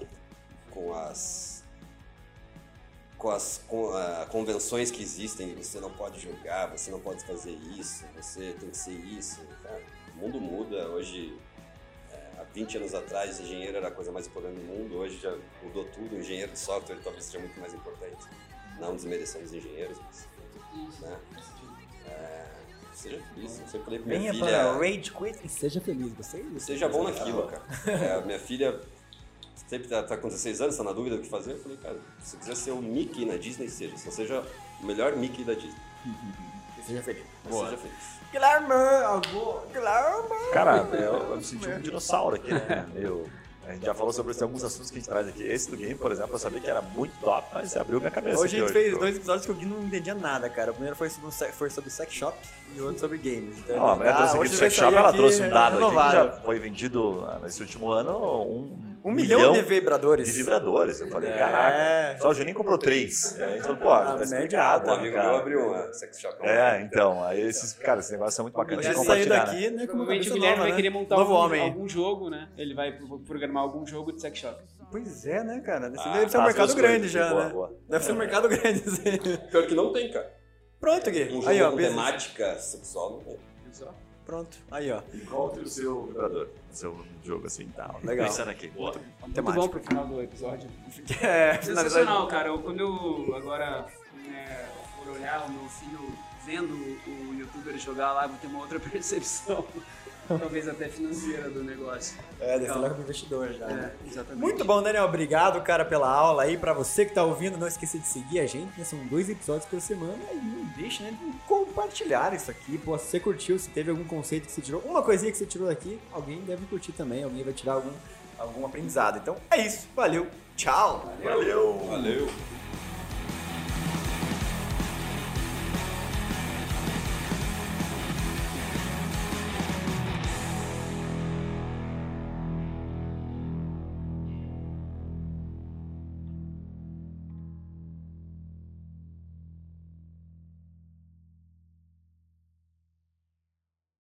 com as com as com, ah, convenções que existem, você não pode jogar, você não pode fazer isso, você tem que ser isso. Cara, o mundo muda, hoje, é, há 20 anos atrás, engenheiro era a coisa mais importante do mundo, hoje já mudou tudo, o engenheiro de software talvez seja muito mais importante. Não desmerecendo os engenheiros, mas... Né? É, seja feliz, eu sempre falei pra minha Venha filha... para Rage Quit e seja feliz. Você Seja bom naquilo, cara. É, a minha filha sempre tá, tá com 16 anos, tá na dúvida do que fazer. Eu falei, cara, se você quiser ser o Mickey na Disney, seja. Só seja o melhor Mickey da Disney. Seja feliz. Mas Seja feliz. Guilherme, algo. Guilherme. Cara, eu, eu me senti um dinossauro aqui, né? Eu, a gente já falou sobre isso, alguns assuntos que a gente traz aqui. Esse do game, por exemplo, eu sabia que era muito top, mas você abriu minha cabeça. Hoje a gente fez pô. dois episódios que o Gui não entendia nada, cara. O primeiro foi sobre, foi sobre sex shop e o outro sobre games. Então, Ó, a mulher ah, trouxe aqui hoje do sex shop, ela aqui trouxe um dado aqui que já foi vendido ah, nesse último ano um, Um milhão, de vibradores. de vibradores. Eu falei, É. caraca, só o Juninho comprou três. E aí, então, pô, Ah, tá explicado, Um né, amigo meu abriu uma sex shop. É, então, aí esses, cara, esse negócio é muito bacana de compartilhar, né? daqui, né? Uma Provavelmente o Guilherme nova, vai né? querer montar algum, homem. algum jogo, né? Ele vai pro- programar algum jogo de sex shop. Pois é, né, cara? Deve, Ah, deve ser um mercado grande já, boa, né? boa. Deve ser um mercado grande. assim. Pior que não tem, cara. Pronto, Gui. Um jogo Aí, ó. com temática sexual não tem. Pronto. Aí, ó. Encontre o seu o seu jogo assim e tal. Legal. Pensando aqui, boa. Muito Temática. bom pro final do episódio. É, Sensacional, cara. Eu- Quando eu agora né, for olhar o meu filho vendo o youtuber jogar lá, vou ter uma outra percepção. Talvez até financeira do negócio. É, deve ser logo pro investidor já. É, né? exatamente. Muito bom, Daniel. Obrigado, cara, pela aula aí. Pra você que tá ouvindo, não esqueça de seguir a gente, né? São dois episódios por semana. E não deixa, né, de compartilhar isso aqui. Pô, se você curtiu, se teve algum conceito que você tirou, uma coisinha que você tirou daqui, alguém deve curtir também. Alguém vai tirar algum, algum aprendizado. Então, é isso. Valeu. Tchau. Valeu! Valeu!